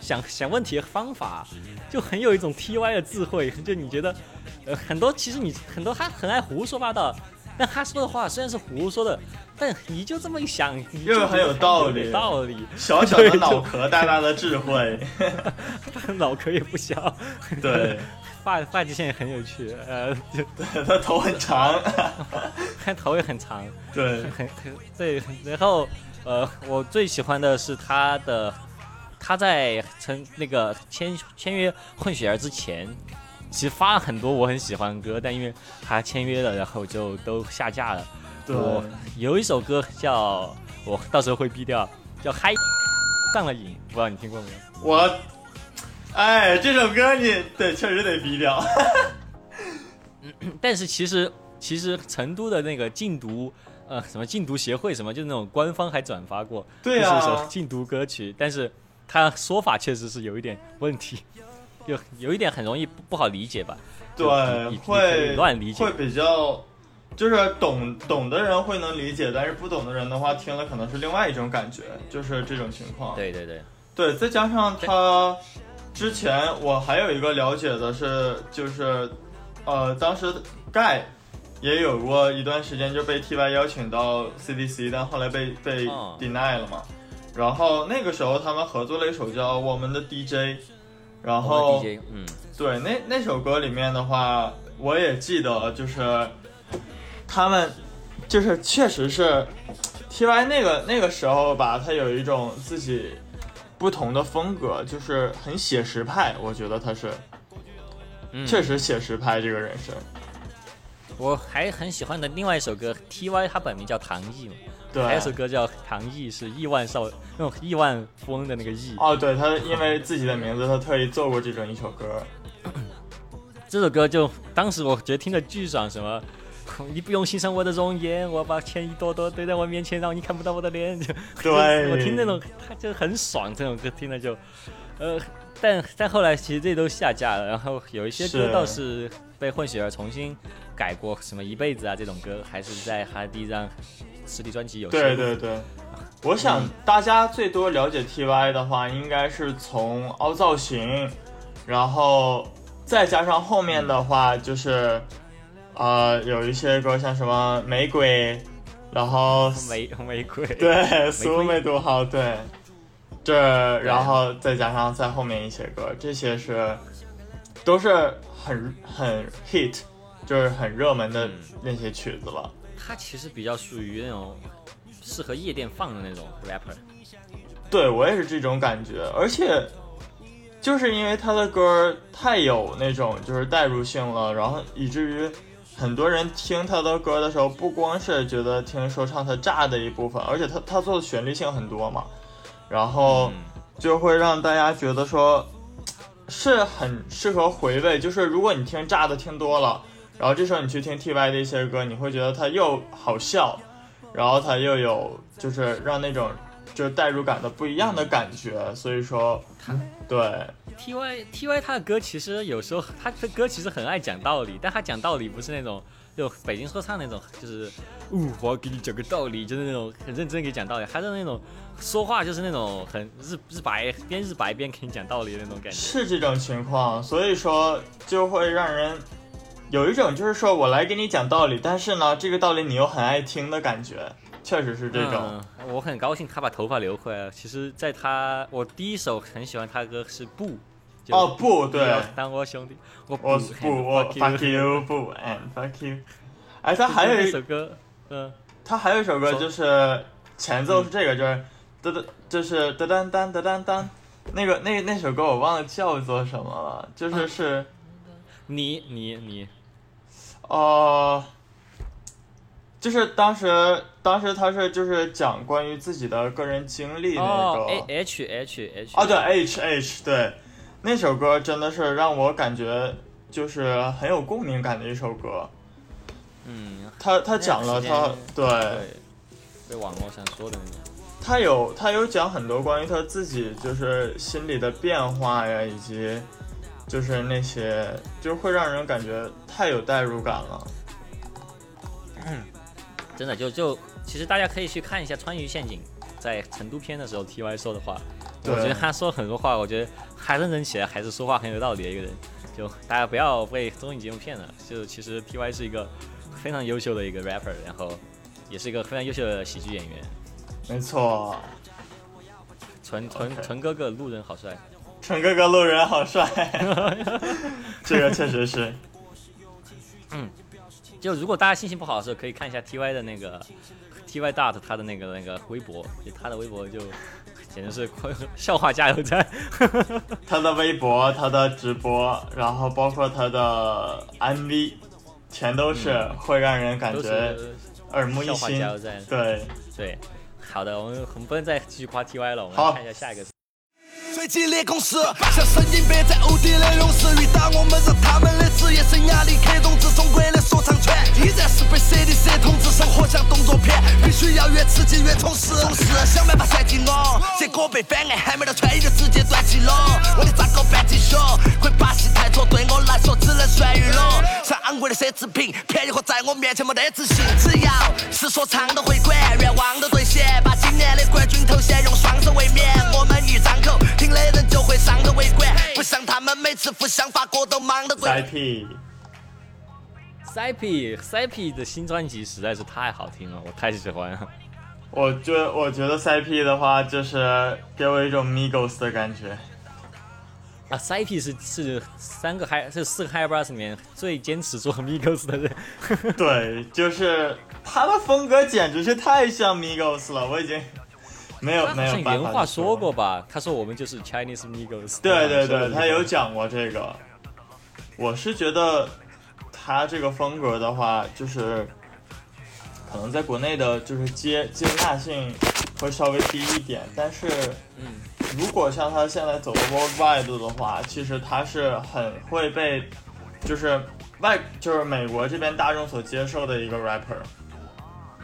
想想问题的方法，就很有一种 T Y 的智慧。就你觉得，呃，很多其实你很多他很爱胡说八道。但他说的话虽然是胡说的，但你就这么一想，又很有道理有道理。小小的脑壳，大大的智慧。(laughs) 他脑壳也不小，对，(laughs) 发发际线也很有趣，呃，对 (laughs) 他头很长。他头也很长，对，很很对。然后呃，我最喜欢的是他的，他在成那个签签约混血儿之前。其实发了很多我很喜欢的歌，但因为他签约了，然后就都下架了。我有一首歌叫我到时候会逼掉，叫《嗨上了瘾》，不知道你听过没有？我，哎，这首歌你对确实得逼掉。(laughs) 但是其实其实成都的那个禁毒呃什么禁毒协会什么，就是那种官方还转发过，对啊，是一首禁毒歌曲，但是他说法确实是有一点问题。有有一点很容易不不好理解吧？对，会乱理解，会比较，就是懂懂的人会能理解，但是不懂的人的话，听了可能是另外一种感觉，就是这种情况。对对对，对，再加上他之前我还有一个了解的是，就是呃，当时盖也有过一段时间就被 T Y 邀请到 C D C，但后来被被 deny 了嘛。然后那个时候他们合作了一首叫《我们的 D J》。然后，嗯，对，那那首歌里面的话，我也记得，就是他们，就是确实是 T Y 那个那个时候吧，他有一种自己不同的风格，就是很写实派，我觉得他是，确实写实派这个人是。我还很喜欢的另外一首歌，T Y 他本名叫唐毅嘛。对，还有首歌叫《唐毅》，是亿万少那种亿万富翁的那个亿。哦，对他因为自己的名字，他特意做过这种一首歌。(coughs) 这首歌就当时我觉得听着巨爽，什么你不用欣赏我的容颜，我把钱一朵朵堆在我面前，让你看不到我的脸。(laughs) 就对，(laughs) 我听那种他就很爽，这种歌听了就，呃，但但后来其实这都下架了，然后有一些歌倒是被混血儿重新改过，什么一辈子啊这种歌，还是在他第一张。实体专辑有对对对，我想大家最多了解 TY 的话，应该是从凹造型，然后再加上后面的话就是，呃，有一些歌像什么玫瑰，然后 (laughs) 玫玫瑰，对，苏梅多好，对，这然后再加上在后面一些歌，这些是都是很很 hit，就是很热门的那些曲子了。他其实比较属于那种适合夜店放的那种 rapper，对我也是这种感觉，而且就是因为他的歌太有那种就是代入性了，然后以至于很多人听他的歌的时候，不光是觉得听说唱他炸的一部分，而且他他做的旋律性很多嘛，然后就会让大家觉得说 (tsk) 是很适合回味，就是如果你听炸的听多了。然后这时候你去听 T Y 的一些歌，你会觉得他又好笑，然后他又有就是让那种就是代入感的不一样的感觉，所以说，对 T Y T Y 他的歌其实有时候他的歌其实很爱讲道理，但他讲道理不是那种就北京说唱那种，就是呜我要给你讲个道理，就是那种很认真给你讲道理，还是那种说话就是那种很日日白边日白边给你讲道理的那种感觉，是这种情况，所以说就会让人。有一种就是说我来给你讲道理，但是呢，这个道理你又很爱听的感觉，确实是这种。我很高兴他把头发留回来了。其实，在他我第一首很喜欢他的歌是不。哦不，对，当我兄弟，我不 (laughs) 不我 fuck you 不 and fuck you。哎，他还有一首歌，嗯，他还有一首歌就是前奏是这个，就是哒哒，就是哒哒哒哒哒哒，那个那那首歌我忘了叫做什么了，就是是，你你你。哦，就是当时，当时他是就是讲关于自己的个人经历那个 H H H 啊，对 H H 对，那首歌真的是让我感觉就是很有共鸣感的一首歌。嗯，他他讲了他对，被网络上说的那种，他有他有讲很多关于他自己就是心理的变化呀，以及。就是那些，就是会让人感觉太有代入感了。真的，就就其实大家可以去看一下《川渝陷阱》在成都篇的时候，T Y 说的话。我觉得他说很多话，我觉得他认真起来还是说话很有道理的一个人。就大家不要被综艺节目骗了，就其实 T Y 是一个非常优秀的一个 rapper，然后也是一个非常优秀的喜剧演员。没错，纯纯纯哥哥路人好帅，纯哥哥路人好帅，(laughs) 这个确实是。嗯就如果大家心情不好的时候，可以看一下 T Y 的那个 T Y Dot 他的那个那个微博，就他的微博就简直是笑话加油站。(laughs) 他的微博、他的直播，然后包括他的 MV，全都是会让人感觉耳目一笑话新加油站。对，对，好的，我们我们不能再继续夸 T Y 了，我们看一下下一个。最激烈攻势，像神经病在无敌的勇士，遇到我们让他们的职业生涯里刻动至中国的说唱圈，依然是被 CDC 统治，生活像动作片，必须要越刺激越充实。总是想办法算计我，结果被反案还没到穿衣就直接断气了。我的扎个半鸡胸，会把戏太错，对我来说只能算娱乐。像昂贵的奢侈品，便宜货在我面前没得自信。只要是说唱都会管，愿望都兑现，把今年的冠军头衔用双手卫冕。我们一张口，听的人就会上的围观，不像他们每次互相发歌都忙得鬼。塞 P，Cyp Cyp 的新专辑实在是太好听了，我太喜欢了。我觉我觉得塞 P 的话，就是给我一种 Migos 的感觉。啊，Cyp 是是三个嗨是四个 High Bros 里面最坚持做 Migos 的人。对，就是他的风格简直是太像 Migos 了，我已经没有没有原话说过。吧？他说我们就是 Chinese Migos。对对对，他有讲过这个。我是觉得他这个风格的话，就是可能在国内的就是接接纳性会稍微低一点，但是嗯，如果像他现在走的 worldwide 的话，其实他是很会被就是外就是美国这边大众所接受的一个 rapper。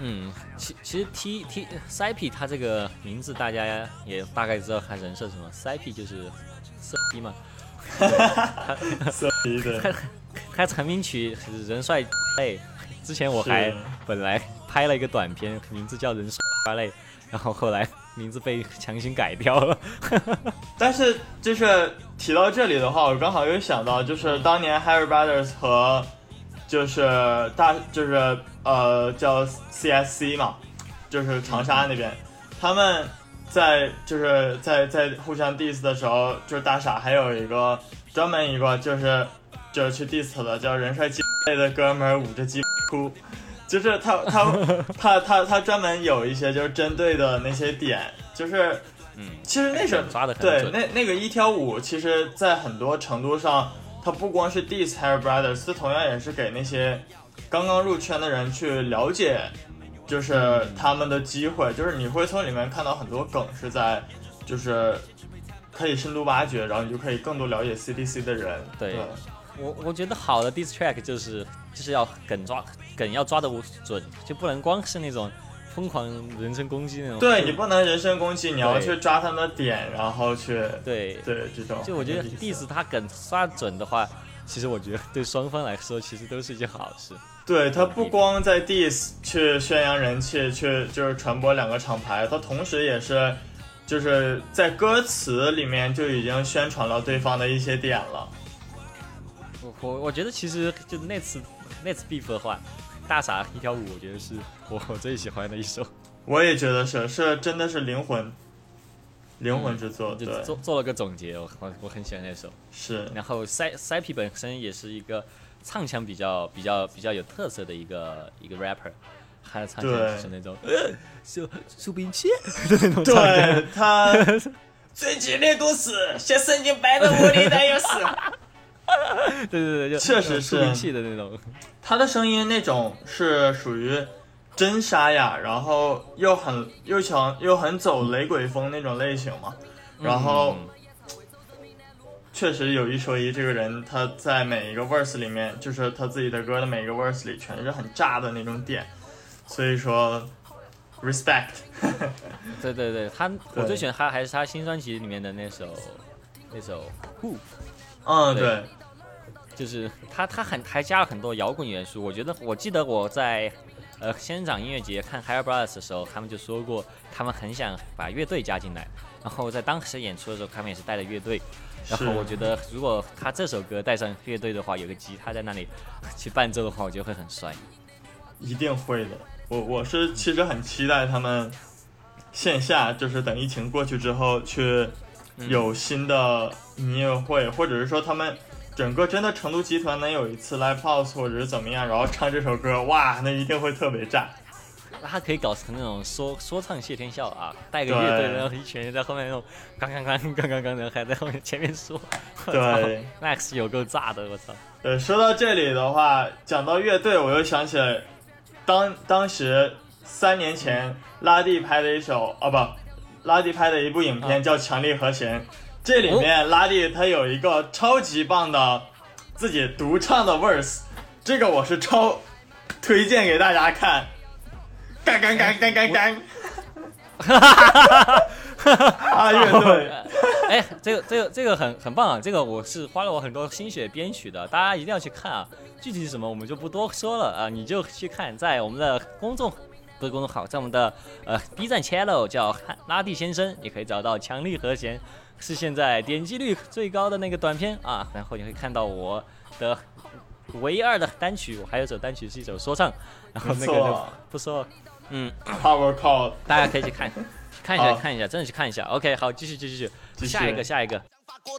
嗯，其其实 T T Cyp 他这个名字大家也大概知道他人设什么，Cyp 就是色批嘛。(laughs) 色批的，(laughs) 他他成名曲是人帅类，之前我还本来拍了一个短片，名字叫人帅类，然后后来名字被强行改掉了。(laughs) 但是就是提到这里的话，我刚好又想到，就是当年 Harry Brothers 和就是大就是呃叫 CSC 嘛，就是长沙那边，他们在就是在在互相 diss 的时候，就是大傻还有一个专门一个就是就是去 diss 的叫人帅鸡类的哥们儿捂着鸡哭。就是他他 (laughs) 他他他专门有一些就是针对的那些点，就是嗯，其实那首抓得很对那那个一挑五，其实在很多程度上，它不光是 diss Harry Brothers，它同样也是给那些刚刚入圈的人去了解，就是嗯。他们的机会，就是你会从里面看到很多梗是在，就是可以深度挖掘，然后你就可以更多了解 CDC 的人。对对。我我觉得好的 diss track 就是就是要梗抓梗要抓得准，就不能光是那种疯狂人身攻击那种。对你不能人身攻击，你要去抓他们的点，然后去对对这种。就我觉得 diss 他梗刷准的话，其实我觉得对双方来说其实都是一件好事。对他不光在 diss 去宣扬人气，去就是传播两个厂牌，他同时也是就是在歌词里面就已经宣传了对方的一些点了。我我我觉得其实就那次那次 beef 的话，大傻一条舞，我觉得是我 (laughs) 我最喜欢的一首，我也觉得是，是真的是灵魂，灵魂之作，就对，做做了个总结，我我我很喜欢那首。是，然后塞塞皮本身也是一个唱腔比较比较比较有特色的一个一个 rapper，他的唱腔就是那种呃手手兵器的那种唱腔。对 (laughs) 他最激烈故事，像神经摆在屋里的也是。(laughs) 对对对，就确实是手兵器的那种。他的声音那种是属于真沙哑，然后又很又强又很走雷鬼风那种类型嘛。然后嗯确实有一说一，这个人他在每一个 verse 里面，就是他自己的歌的每一个 verse 里，全是很炸的那种点。所以说，respect。(laughs) 对对对，他我最喜欢他还是他新专辑里面的那首那首 Who。嗯，对对，就是他他很还加了很多摇滚元素。我觉得我记得我在呃仙人掌音乐节看 Higher Brothers 的时候，他们就说过他们很想把乐队加进来。然后在当时演出的时候，他们也是带着乐队。然后我觉得如果他这首歌带上乐队的话，有个吉他在那里去伴奏的话，我觉得会很帅。一定会的。我我是其实很期待他们线下，就是等疫情过去之后去有新的音乐会，或者是说他们整个真的成都集团能有一次 live house 或者是怎么样，然后唱这首歌，哇，那一定会特别炸。那他可以搞成那种说说唱谢天笑啊，带个乐队，然后一群人在后面那种刚刚刚刚刚刚的还在后面前面说，对，Max 有够炸的，我操！呃，说到这里的话，讲到乐队，我又想起来，当当时三年前拉蒂拍的一首啊不，拉蒂拍的一部影片叫《强力和弦》，这里面拉蒂他有一个超级棒的自己独唱的 verse，这个我是超推荐给大家看，干干干干干干，(laughs) 啊乐队，哎，这个这个这个很很棒啊！这个我是花了我很多心血编曲的，大家一定要去看啊！具体是什么我们就不多说了啊，你就去看，在我们的公众不是公众号，在我们的呃 B 站 channel 叫拉蒂先生，你可以找到强力和弦，是现在点击率最高的那个短片啊，然后你会看到我的唯二的单曲，我还有首单曲是一首说唱，然后那个就不说，嗯，Power Call，大家可以去看看一下看一下，真的去看一下。OK，好，继续继续继续，下一个下一个。我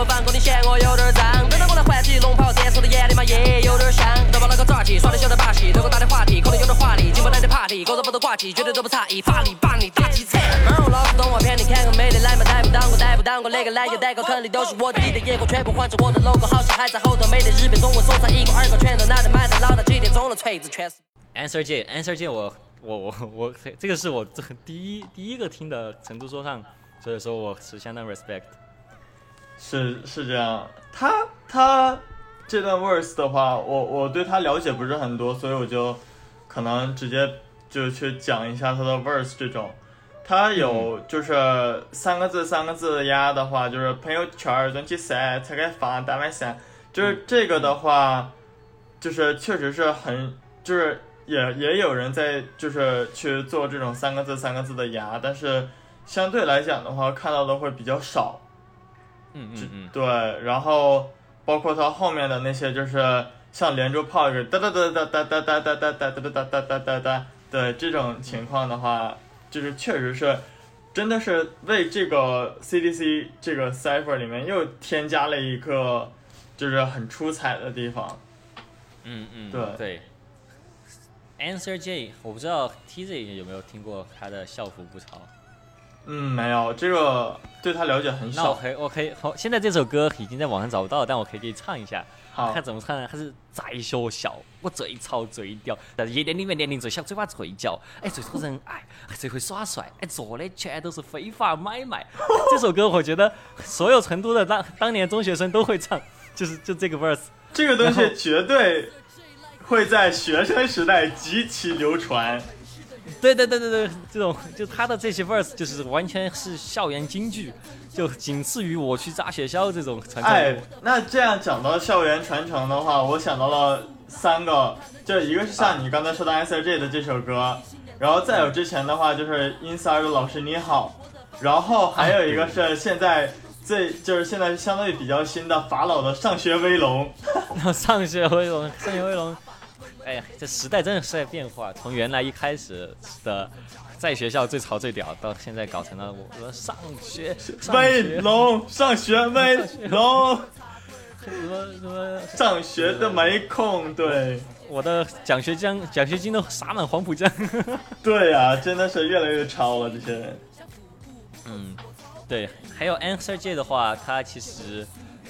在你们屋头放，可你嫌我有点脏，等到我来换起龙袍，这说的眼里嘛也有点香。都把那个抓起，耍的小的把戏，对我打的话题，可能有点华丽，进不来的 party，狗都不得挂起，绝对都不差异，法力把你打击惨。猫老子动画片，你看个美的来嘛，带不当过，带不当过，那个蓝牙带个坑里都是我的，你的眼光全部换成我的 logo，好像还在后头，没得日本中文说唱，一个二个全都拿着麦的，老大几点钟了，锤子全是。Answer J，Answer J，我我我我，这个是我这第一第一个听的成都说唱，所以说我是相当 respect。是是这样，他他这段 verse 的话，我我对他了解不是很多，所以我就可能直接就去讲一下他的 verse 这种。他有就是三个字三个字的压的话，就是朋友圈儿转起晒，才该发大晚上。就是这个的话，就是确实是很，就是也也有人在就是去做这种三个字三个字的压，但是相对来讲的话，看到的会比较少。嗯嗯嗯，对，然后包括他后面的那些，就是像连珠炮似的哒哒哒哒哒哒哒哒哒哒哒哒哒哒哒哒，对这种情况的话，就是确实是，真的是为这个 CDC 这个 cipher 里面又添加了一个就是很出彩的地方。嗯嗯，对对。Answer J，我不知道 TZ 有没有听过他的校服不潮。嗯，没有这个对他了解很少。那我可以，我可以，好，现在这首歌已经在网上找不到，但我可以给你唱一下。好看怎么唱呢？他是在学校，我最潮最屌，在夜店里面年龄最小，嘴巴最叫，哎，最讨人爱，最会耍帅，哎，做的全都是非法买卖。(laughs) 这首歌我觉得所有成都的当当年中学生都会唱，就是就这个 verse。这个东西绝对会在学生时代极其流传。(laughs) 对对对对对，这种就他的这些 verse 就是完全是校园京剧，就仅次于我去炸学校这种传哎唱。，那这样讲到校园传承的话，我想到了三个，就一个是像你刚才说的 S J 的这首歌，然后再有之前的话就是 Inside 老师你好，然后还有一个是现在最就是现在相对比较新的法老的上学威龙，(laughs) 上学威龙，上学威龙，哎呀，这时代真的是在变化，从原来一开始的在学校最潮最屌，到现在搞成了我我上学上威龙上学威龙。什么什么，上学都没空，对。我的奖学金奖学金都撒满黄浦江。(laughs) 对呀、真的是越来越超了这些人。嗯，对，还有 Answer J 的话，他其实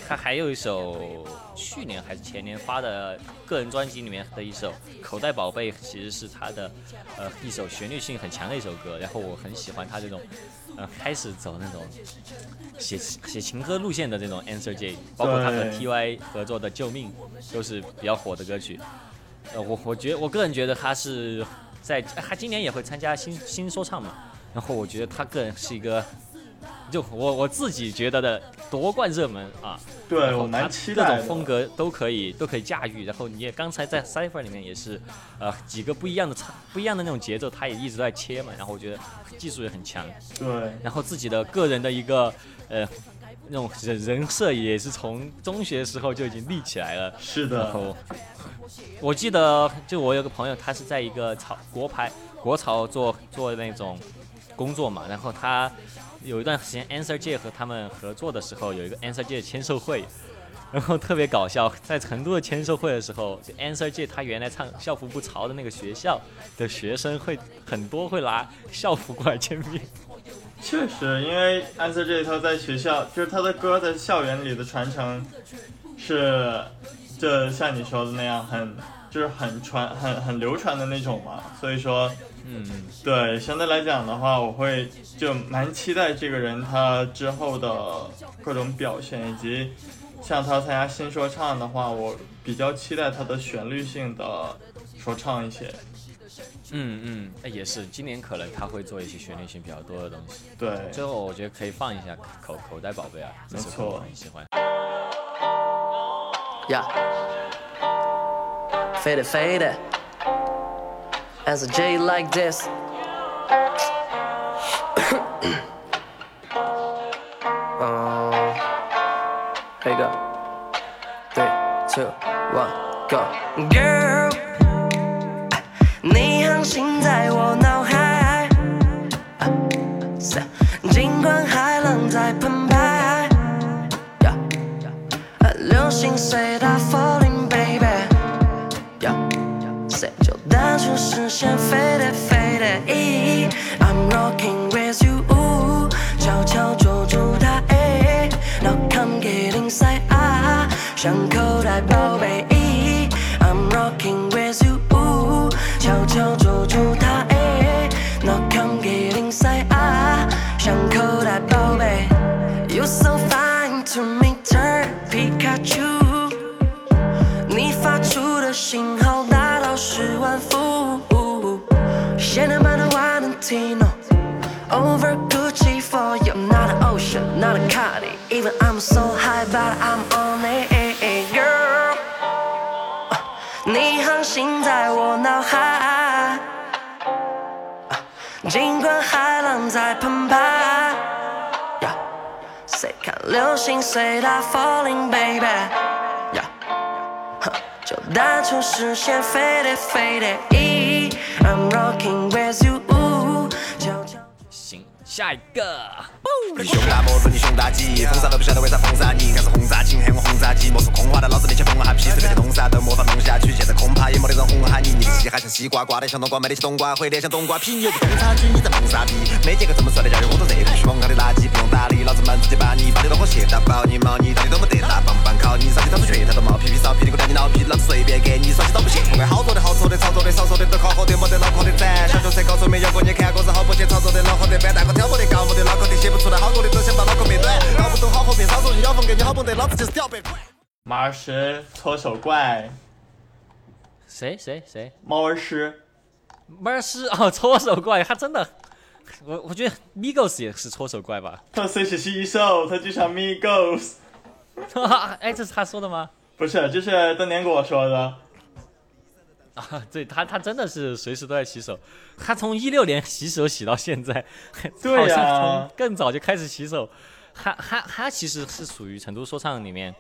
他还有一首去年还是前年发的个人专辑里面的一首《口袋宝贝》，其实是他的呃一首旋律性很强的一首歌，然后我很喜欢他这种呃开始走那种写写情歌路线的这种 Answer J，包括他和 TY 合作的《救命》都是比较火的歌曲。呃，我我觉得我个人觉得他是在他今年也会参加新新说唱嘛，然后我觉得他个人是一个就我我自己觉得的夺冠热门啊，对我蛮期待的。各种风格都可以都可以驾驭。然后你也刚才在 Cipher 里面也是，呃，几个不一样的唱不一样的那种节奏，他也一直在切嘛。然后我觉得技术也很强，对，然后自己的个人的一个呃那种人人设也是从中学时候就已经立起来了。是的，然后我记得就我有个朋友，他是在一个潮国牌国潮做做那种工作嘛，然后他有一段时间 Answer J 和他们合作的时候，有一个 Answer J 的签售会。然后特别搞笑，在成都的签售会的时候，就 Answer J 他原来唱校服不潮的那个学校的学生会很多会拿校服过来签名。确实，因为 Answer J 他在学校，就是他的歌在校园里的传承是，就像你说的那样，很就是很传、很很流传的那种嘛。所以说，嗯，对相对来讲的话，我会就蛮期待这个人他之后的各种表现，以及像他参加新说唱的话，我比较期待他的旋律性的说唱一些。嗯嗯，那也是，今年可能他会做一些旋律性比较多的东西。对，最后我觉得可以放一下口口袋宝贝啊，没错我很喜欢。Yeah. Fade it, fade it. As a J like this. uh, (coughs) here you go. Three, two, one, go. Girl, 你航行在我脑海，尽管海浪在澎湃。Yeah. 流星随它 falling 就单纯实现 fade it fade it。I'm rocking with you，悄悄捉住它，Now come get inside，像口袋宝贝。I'm rocking with you，悄悄捉住它，Now come get inside，像口袋宝贝。You're so fine to me, turn Pikachu。你发出的信号达到十万伏。限量版的 Valentino。Over Gucci for you, not an ocean, not a Cardi. Even I'm so high, but I'm on it, girl. 你航行在我脑海，尽管海浪在澎湃。Yeah. 谁看流星随它 falling baby，呀，哼，就单纯实现 fade it fade it。I'm rocking 下一个。你熊大脖子，你熊大肌，封杀都不晓得为啥封杀你，干是轰炸，请喊我轰炸机，莫说空话的，老子面前疯哈屁，随便去弄啥都没法弄下去，现在恐怕也没得人哄哈你，你的嘻哈像西瓜，瓜的像冬瓜，没得起冬瓜，回得像冬瓜皮，你有个中差距，你在弄啥逼？没见过这么帅的教育，我都热不虚妄，他的垃圾不用打理，老子们直接把你把你都火切打爆，你毛你到底都没得大，棒棒烤你，上去掏出拳头都冒屁屁少屁，你给我带你老皮，老子随便给你耍起都不行。不管好多的好错的，少做的少说的都考核的，没得脑壳的展，小学生搞出没有过，你看我是好不去操作的，恼火的板，大哥挑拨的高没得，脑壳的写不出来好过的，都想把脑壳变短，搞不懂好货变少说，咬缝给你好老子就是屌。马儿石搓手怪，谁谁谁？猫儿师，猫儿师哦，搓手怪，他真的，我我觉得 Migos 也是搓手怪吧？他虽是洗手，他就像 Migos。哎，这是他说的吗？不是，这是邓年跟我说的。(laughs) 啊，对他，他真的是随时都在洗手。他从一六年洗手洗到现在，(laughs) 对呀更早就开始洗手。他他他其实是属于成都说唱里面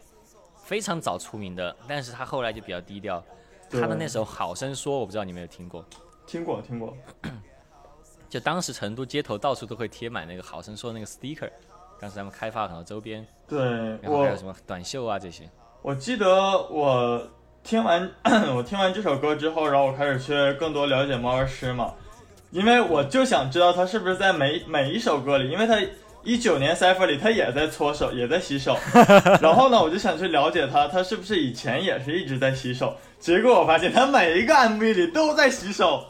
非常早出名的，但是他后来就比较低调。他的那首《好生说》，我不知道你有没有听过。听过，听过。就当时成都街头到处都会贴满那个《好生说》那个 sticker，当时他们开发很多周边，对然后还有什，么短袖啊这些。我记得我听完 (coughs) 我听完这首歌之后，然后我开始去更多了解猫儿师嘛，因为我就想知道他是不是在每每一首歌里，因为他一九年 Cipher 里他也在搓手，也在洗手，(laughs) 然后呢，我就想去了解他，他是不是以前也是一直在洗手？结果我发现他每一个 MV 里都在洗手。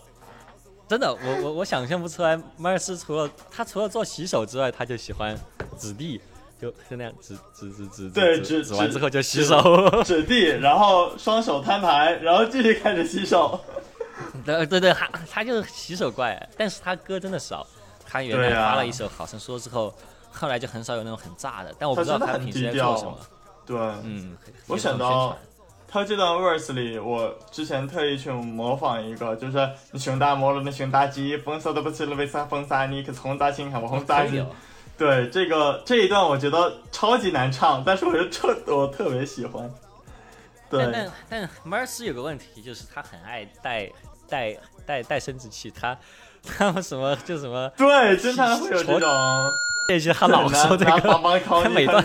真的，我我我想象不出来，迈尔斯除了他除了做洗手之外，他就喜欢指地，就就那样指指指指对指指指完之后就洗手。指地，然后双手摊牌，然后继续开始洗手。(laughs) 对对对，他他就是洗手怪，但是他歌真的少，他原来发了一首《好生说》之后，后来就很少有那种很炸的，但我不知道他的很他平时在低调做什么。对，嗯，我想到他这段 verse 里，我之前特意去模仿一个，就是你熊大摸了那熊大鸡，风骚的不吃了被杀风沙你可是轰炸青海我轰炸你。对这个这一段，我觉得超级难唱，但是我就特我特别喜欢。对但但但 Mercy 有个问题，就是他很爱带带带带生殖器，他他们什么就什么对，经常会有这种这些，他老说这个他每段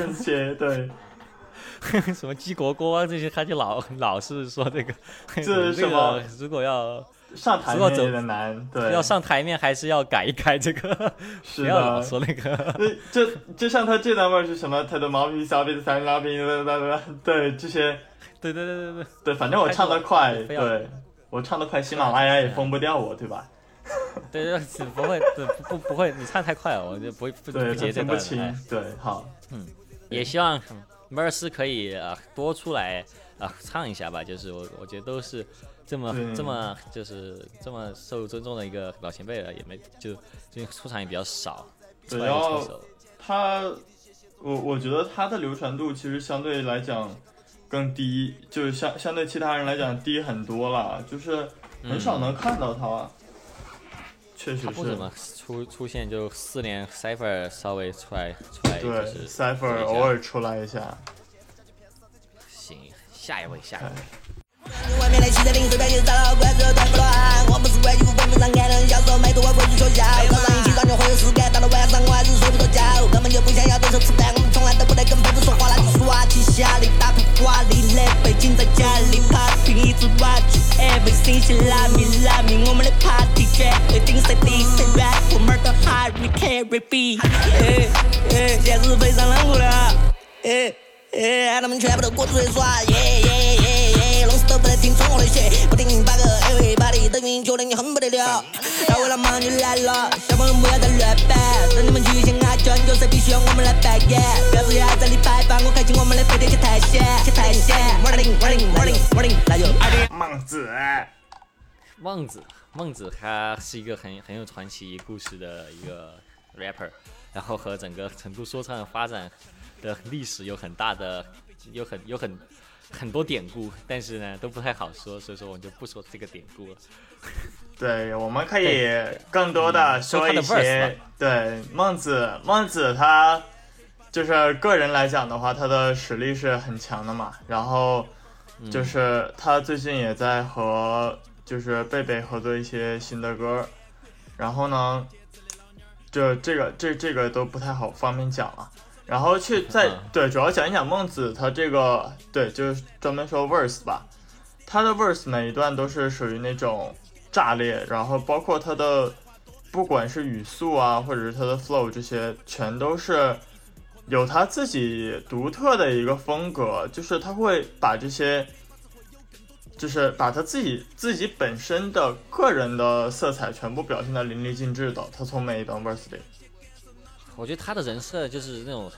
对，(laughs) 什么鸡国锅啊这些，他就老老是说这个这是什么个如果要上台面有点难，对，要上台面，还是要改一改这个，是不要老。说那个。对，就就像他这段味儿是什么？他的毛皮、小鼻子、三拉皮，对对这些对对对对对，对，反正我唱得快，对我唱得快，喜马拉雅也封不掉我，对吧？(laughs) 对对对，不会，对不不不会，你唱太快了，我就不会不，不接这段了。他分不清哎，对，好，嗯也希望梅尔斯可以啊多出来啊、唱一下吧，就是我我觉得都是这么这么就是这么受尊重的一个老前辈了，也没就最近出场也比较少，出来对然后就出手。他，我我觉得他的流传度其实相对来讲更低，就是相相对其他人来讲低很多了，就是很少能看到他。确实是他不怎，么出出现，就四年 Cipher 稍微出来出来就对是，Cipher 做一下偶尔出来一下，行，下一位下一位。外面的汽车零碎，别去找到怪兽断不乱。我们是怪衣服本不上看人销售，没读过规矩学校，早上一起床就会有事干，到了晚上我还是睡不着觉，根本就不想要动手吃饭，我们从来都不得跟朋友说话，那就耍起下里打破华丽的背景在家里拍，平一直 watch everything 是拉米拉米，我们的 party 绝对顶谁敌谁 rap，我们的 Harry carry，现实非常冷酷的，哎。哎，喊他们全部都过出来耍，耶耶耶，弄死都不得听从我的血，不听八个 everybody 都晕，觉得你恨不得了。大胃老忙就来了，小朋友不要再乱摆，等你们去先阿娟角色必须要我们来扮演，表示要这里拜访，我开启我们的飞碟去探险，去探险。Morning morning morning morning，那就二点。孟子，孟子，孟子他是一个很很有传奇故事的一个 rapper，然后和整个成都说唱发展的历史有很大的，有很有很很多典故，但是呢都不太好说，所以说我就不说这个典故了。(laughs) 对，我们可以更多的说一些，对孟子，孟子他就是个人来讲的话，他的实力是很强的嘛。然后就是他最近也在和就是贝贝合作一些新的歌，然后呢，就这个这这个都不太好方便讲了。然后去再嗯对，主要讲一讲孟子他这个对，就是专门说 verse 吧。他的 verse 每一段都是属于那种炸裂，然后包括他的不管是语速啊，或者是他的 flow 这些，全都是有他自己独特的一个风格，就是他会把这些，就是把他自己自己本身的个人的色彩全部表现的淋漓尽致的。他从每一段 verse 里，我觉得他的人设就是那种，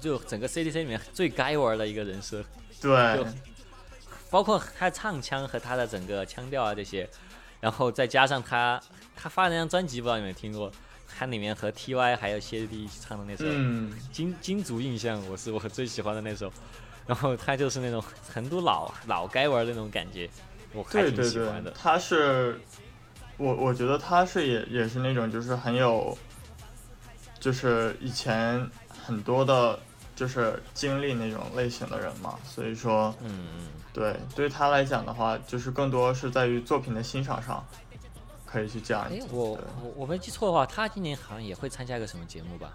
就整个 CDC 里面最该玩的一个人设，对就包括他唱腔和他的整个腔调啊这些，然后再加上他他发的那张专辑，不知道你们听过？他里面和 TY 还有谢帝一起唱的那首《嗯，金金族印象》，我是 (laughs) 我最喜欢的那首。然后他就是那种成都老老该玩的那种感觉，我还挺对对对喜欢的，。他是，我我觉得他是也也是那种就是很有，就是以前很多的，就是经历那种类型的人嘛，所以说，嗯嗯，对对他来讲的话，就是更多是在于作品的欣赏上，可以去讲哎我我我没记错的话，他今年好像也会参加一个什么节目吧？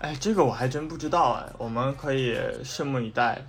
哎，这个我还真不知道哎，我们可以拭目以待。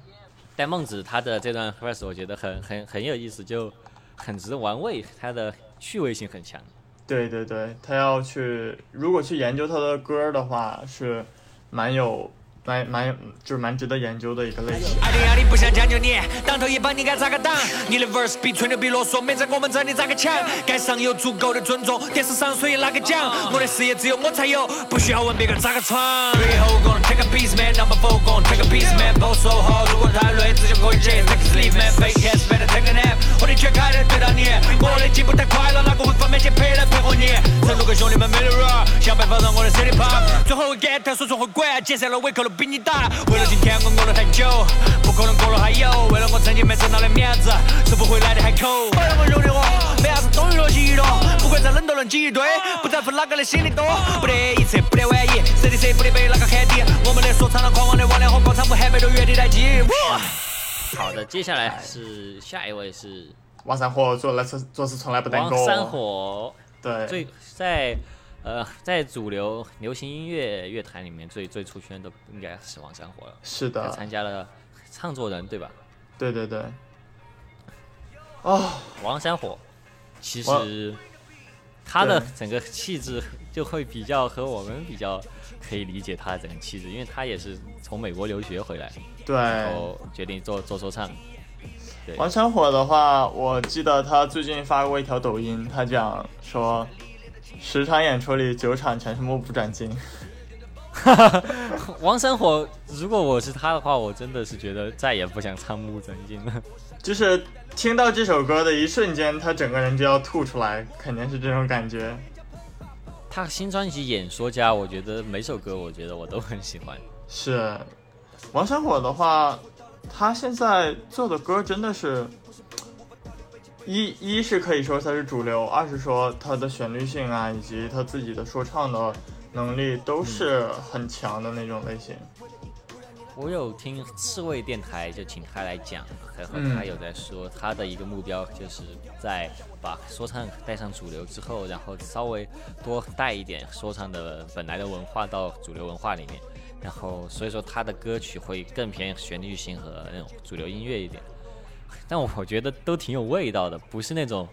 但孟子他的这段 verse 我觉得很很很有意思，就很值得玩味，他的趣味性很强。对对对，他要去，如果去研究他的歌的话，是蛮有蛮蛮就是蛮值得研究的一个类型。爱的压力不想将就你，当头一棒你该咋个挡？你的 verse 比吹牛比啰嗦，没在我们这里咋个抢？该上有足够的尊重，电视上谁拿个奖？我的事业只有我才有，不需要问别个咋个闯。最后 gonna take a piece man, number four g o n take a piece man, both so hard，如果太累，只想可以 take a sleep man, fake ass better take a nap。我的全开的对到你，我的进步太快了，哪个会方便去陪来配合你？成都跟兄弟们没得人，想办法让我的 city pop，最后会 get 说说会管，解散了胃口都比你大。为了今天我饿了太久，不可能过了还有。为了我曾经没挣到的面子，是不回来的海口。为了我没啥子终于落起一朵，不管再冷都能挤一堆，不在乎哪个的心里多。不得一次，不得万一，CDC 不得被哪个喊低。我们的说唱的狂妄的王良和广场舞都原地待机。好的，接下来是下一位是王三火做了次做事从来不耽王搁。三火，对，最在呃在主流流行音乐乐坛里面最最出圈的应该是王山火了，是的，参加了唱作人对吧？对对对。哦，王山火，其实他的整个气质就会比较和我们比较可以理解他的整个气质，因为他也是从美国留学回来，对，然后决定做做说唱。对，王山火的话，我记得他最近发过一条抖音，他讲说，十场演出里九场全是目不转睛。王山火，如果我是他的话，我真的是觉得再也不想唱《目不转睛》了。就是听到这首歌的一瞬间，他整个人就要吐出来，肯定是这种感觉。他新专辑《演说家》，我觉得每首歌我觉得我都很喜欢。是，王山火的话，他现在做的歌真的是，一一是可以说他是主流，二是说他的旋律性啊，以及他自己的说唱的能力都是很强的那种类型。我有听刺猬电台，就请他来讲，然后嗯。他有在说他的一个目标就是在把说唱带上主流之后，然后稍微多带一点说唱的本来的文化到主流文化里面，然后所以说他的歌曲会更偏旋律性和那种主流音乐一点，但我觉得都挺有味道的，不是那种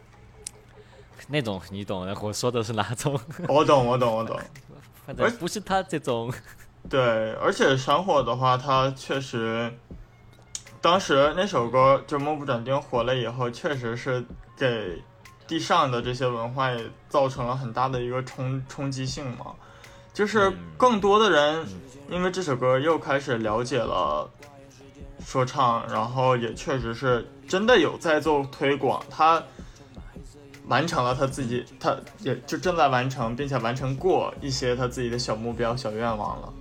那种你懂的，我说的是哪种，(laughs) 我懂，我懂，我懂。(laughs) 反正不是他这种。(laughs) 对，而且闪火的话，他确实，当时那首歌就《目不转睛》火了以后，确实是给地上的这些文化也造成了很大的一个冲冲击性嘛。就是更多的人因为这首歌又开始了解了说唱，然后也确实是真的有在做推广，他完成了他自己，他也就正在完成，并且完成过一些他自己的小目标、小愿望了。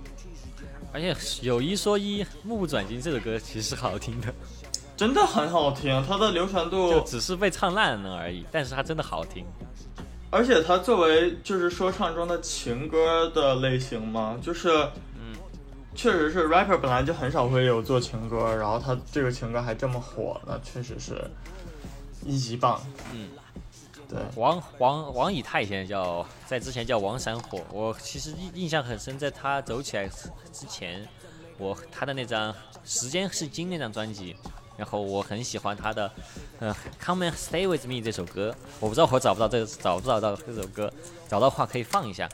而且有一说一，《目不转睛》这首歌其实是好听的，(laughs) 真的很好听，它的流传度就度，只是被唱烂了而已。但是它真的好听。而且它作为就是说唱中的情歌的类型嘛，就是，嗯，确实是 rapper 本来就很少会有做情歌，然后他这个情歌还这么火，那确实是一级棒。嗯，对，王王王以太现在叫，在之前叫王闪火，我其实印印象很深，在他走起来之前，我他的那张《时间是金》那张专辑，然后我很喜欢他的，呃，《Come and Stay with Me》这首歌，我不知道我找不到这找不找到这首歌，找到的话可以放一下。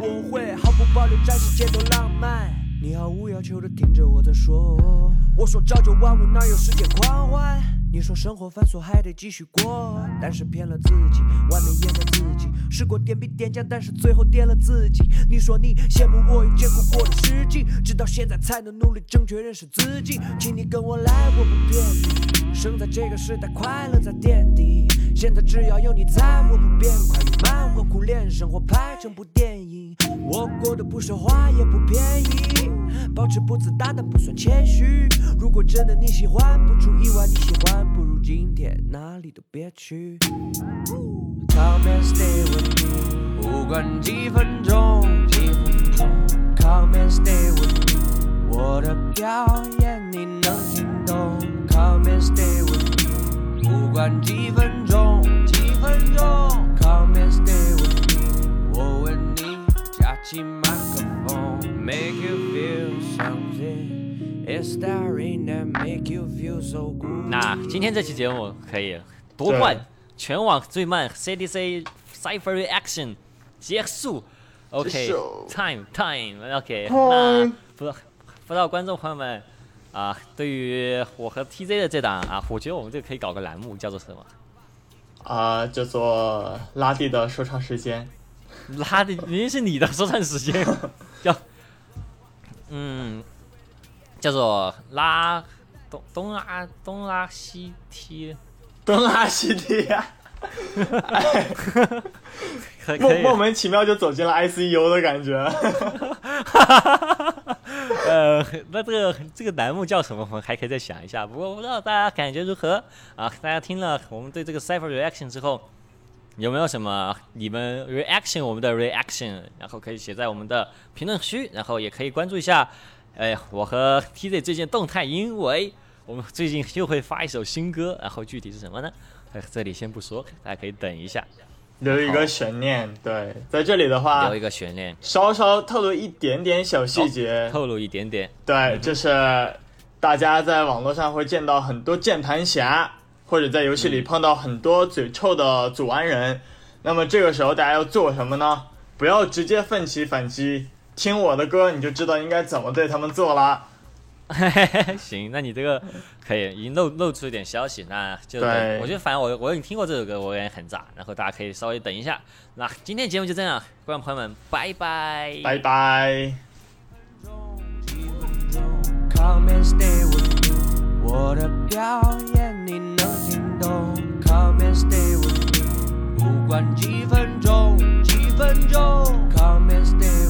我会毫不保留展示街头浪漫。你毫无要求的听着我在说，我说朝九晚五哪有时间狂欢？你说生活繁琐还得继续过，但是骗了自己，外面演的自己。试过点兵点将，但是最后点了自己。你说你羡慕我有艰苦过的实际，直到现在才能努力正确认识自己。请你跟我来，我不骗你。生在这个时代，快乐在垫底。现在只要有你在，我不变。快与慢或苦练，生活拍成部电影。我过得不奢华也不便宜，保持不自大但不算谦虚。如果真的你喜欢，不出意外你喜欢，不如今天哪里都别去。Come and stay with me，不管几分钟，几分钟。Come and stay with me，我的表演你能听懂。Come and stay with me，不管几分钟，几分钟。Come and stay with me，我问你架起麦克风，Make you feel something。It's that rain that make you feel so good。那今天这期节目可以夺冠，全网最慢 CDC Cipher Reaction 结束。OK，time time，OK，那不不知道观众朋友们啊，对于我和 TZ 的这档啊，我觉得我们这个可以搞个栏目，叫做什么？啊，叫做拉蒂的说唱时间。拉蒂明明是你的说唱时间，(laughs) 叫嗯，叫做拉东东拉东拉西踢，东拉西踢 (laughs) 呀，莫莫名其妙就走进了 ICU 的感觉。(laughs) 呃，那这个这个栏目叫什么？我们还可以再想一下。不过我不知道大家感觉如何啊？大家听了我们对这个 Cipher Reaction 之后，有没有什么你们 reaction 我们的 reaction？然后可以写在我们的评论区，然后也可以关注一下。哎，我和 TZ 最近动态，因为我们最近又会发一首新歌，然后具体是什么呢？哎，这里先不说，大家可以等一下，留一个悬念，对，在这里的话留一，个悬念，稍稍透露一点点小细节，透露一点点。对，就是大家在网络上会见到很多键盘侠，或者在游戏里碰到很多嘴臭的祖安人。那么这个时候大家要做什么呢？不要直接奋起反击，听我的歌你就知道应该怎么对他们做了。(laughs) 行那你这个可以已经露露出一点消息那就我觉得反正我我已经听过这首歌我也很炸然后大家可以稍微等一下。那今天节目就这样观众朋友们拜拜。拜拜。我的表演你能听懂。Come and stay with me 不管几分钟几分钟。Come and stay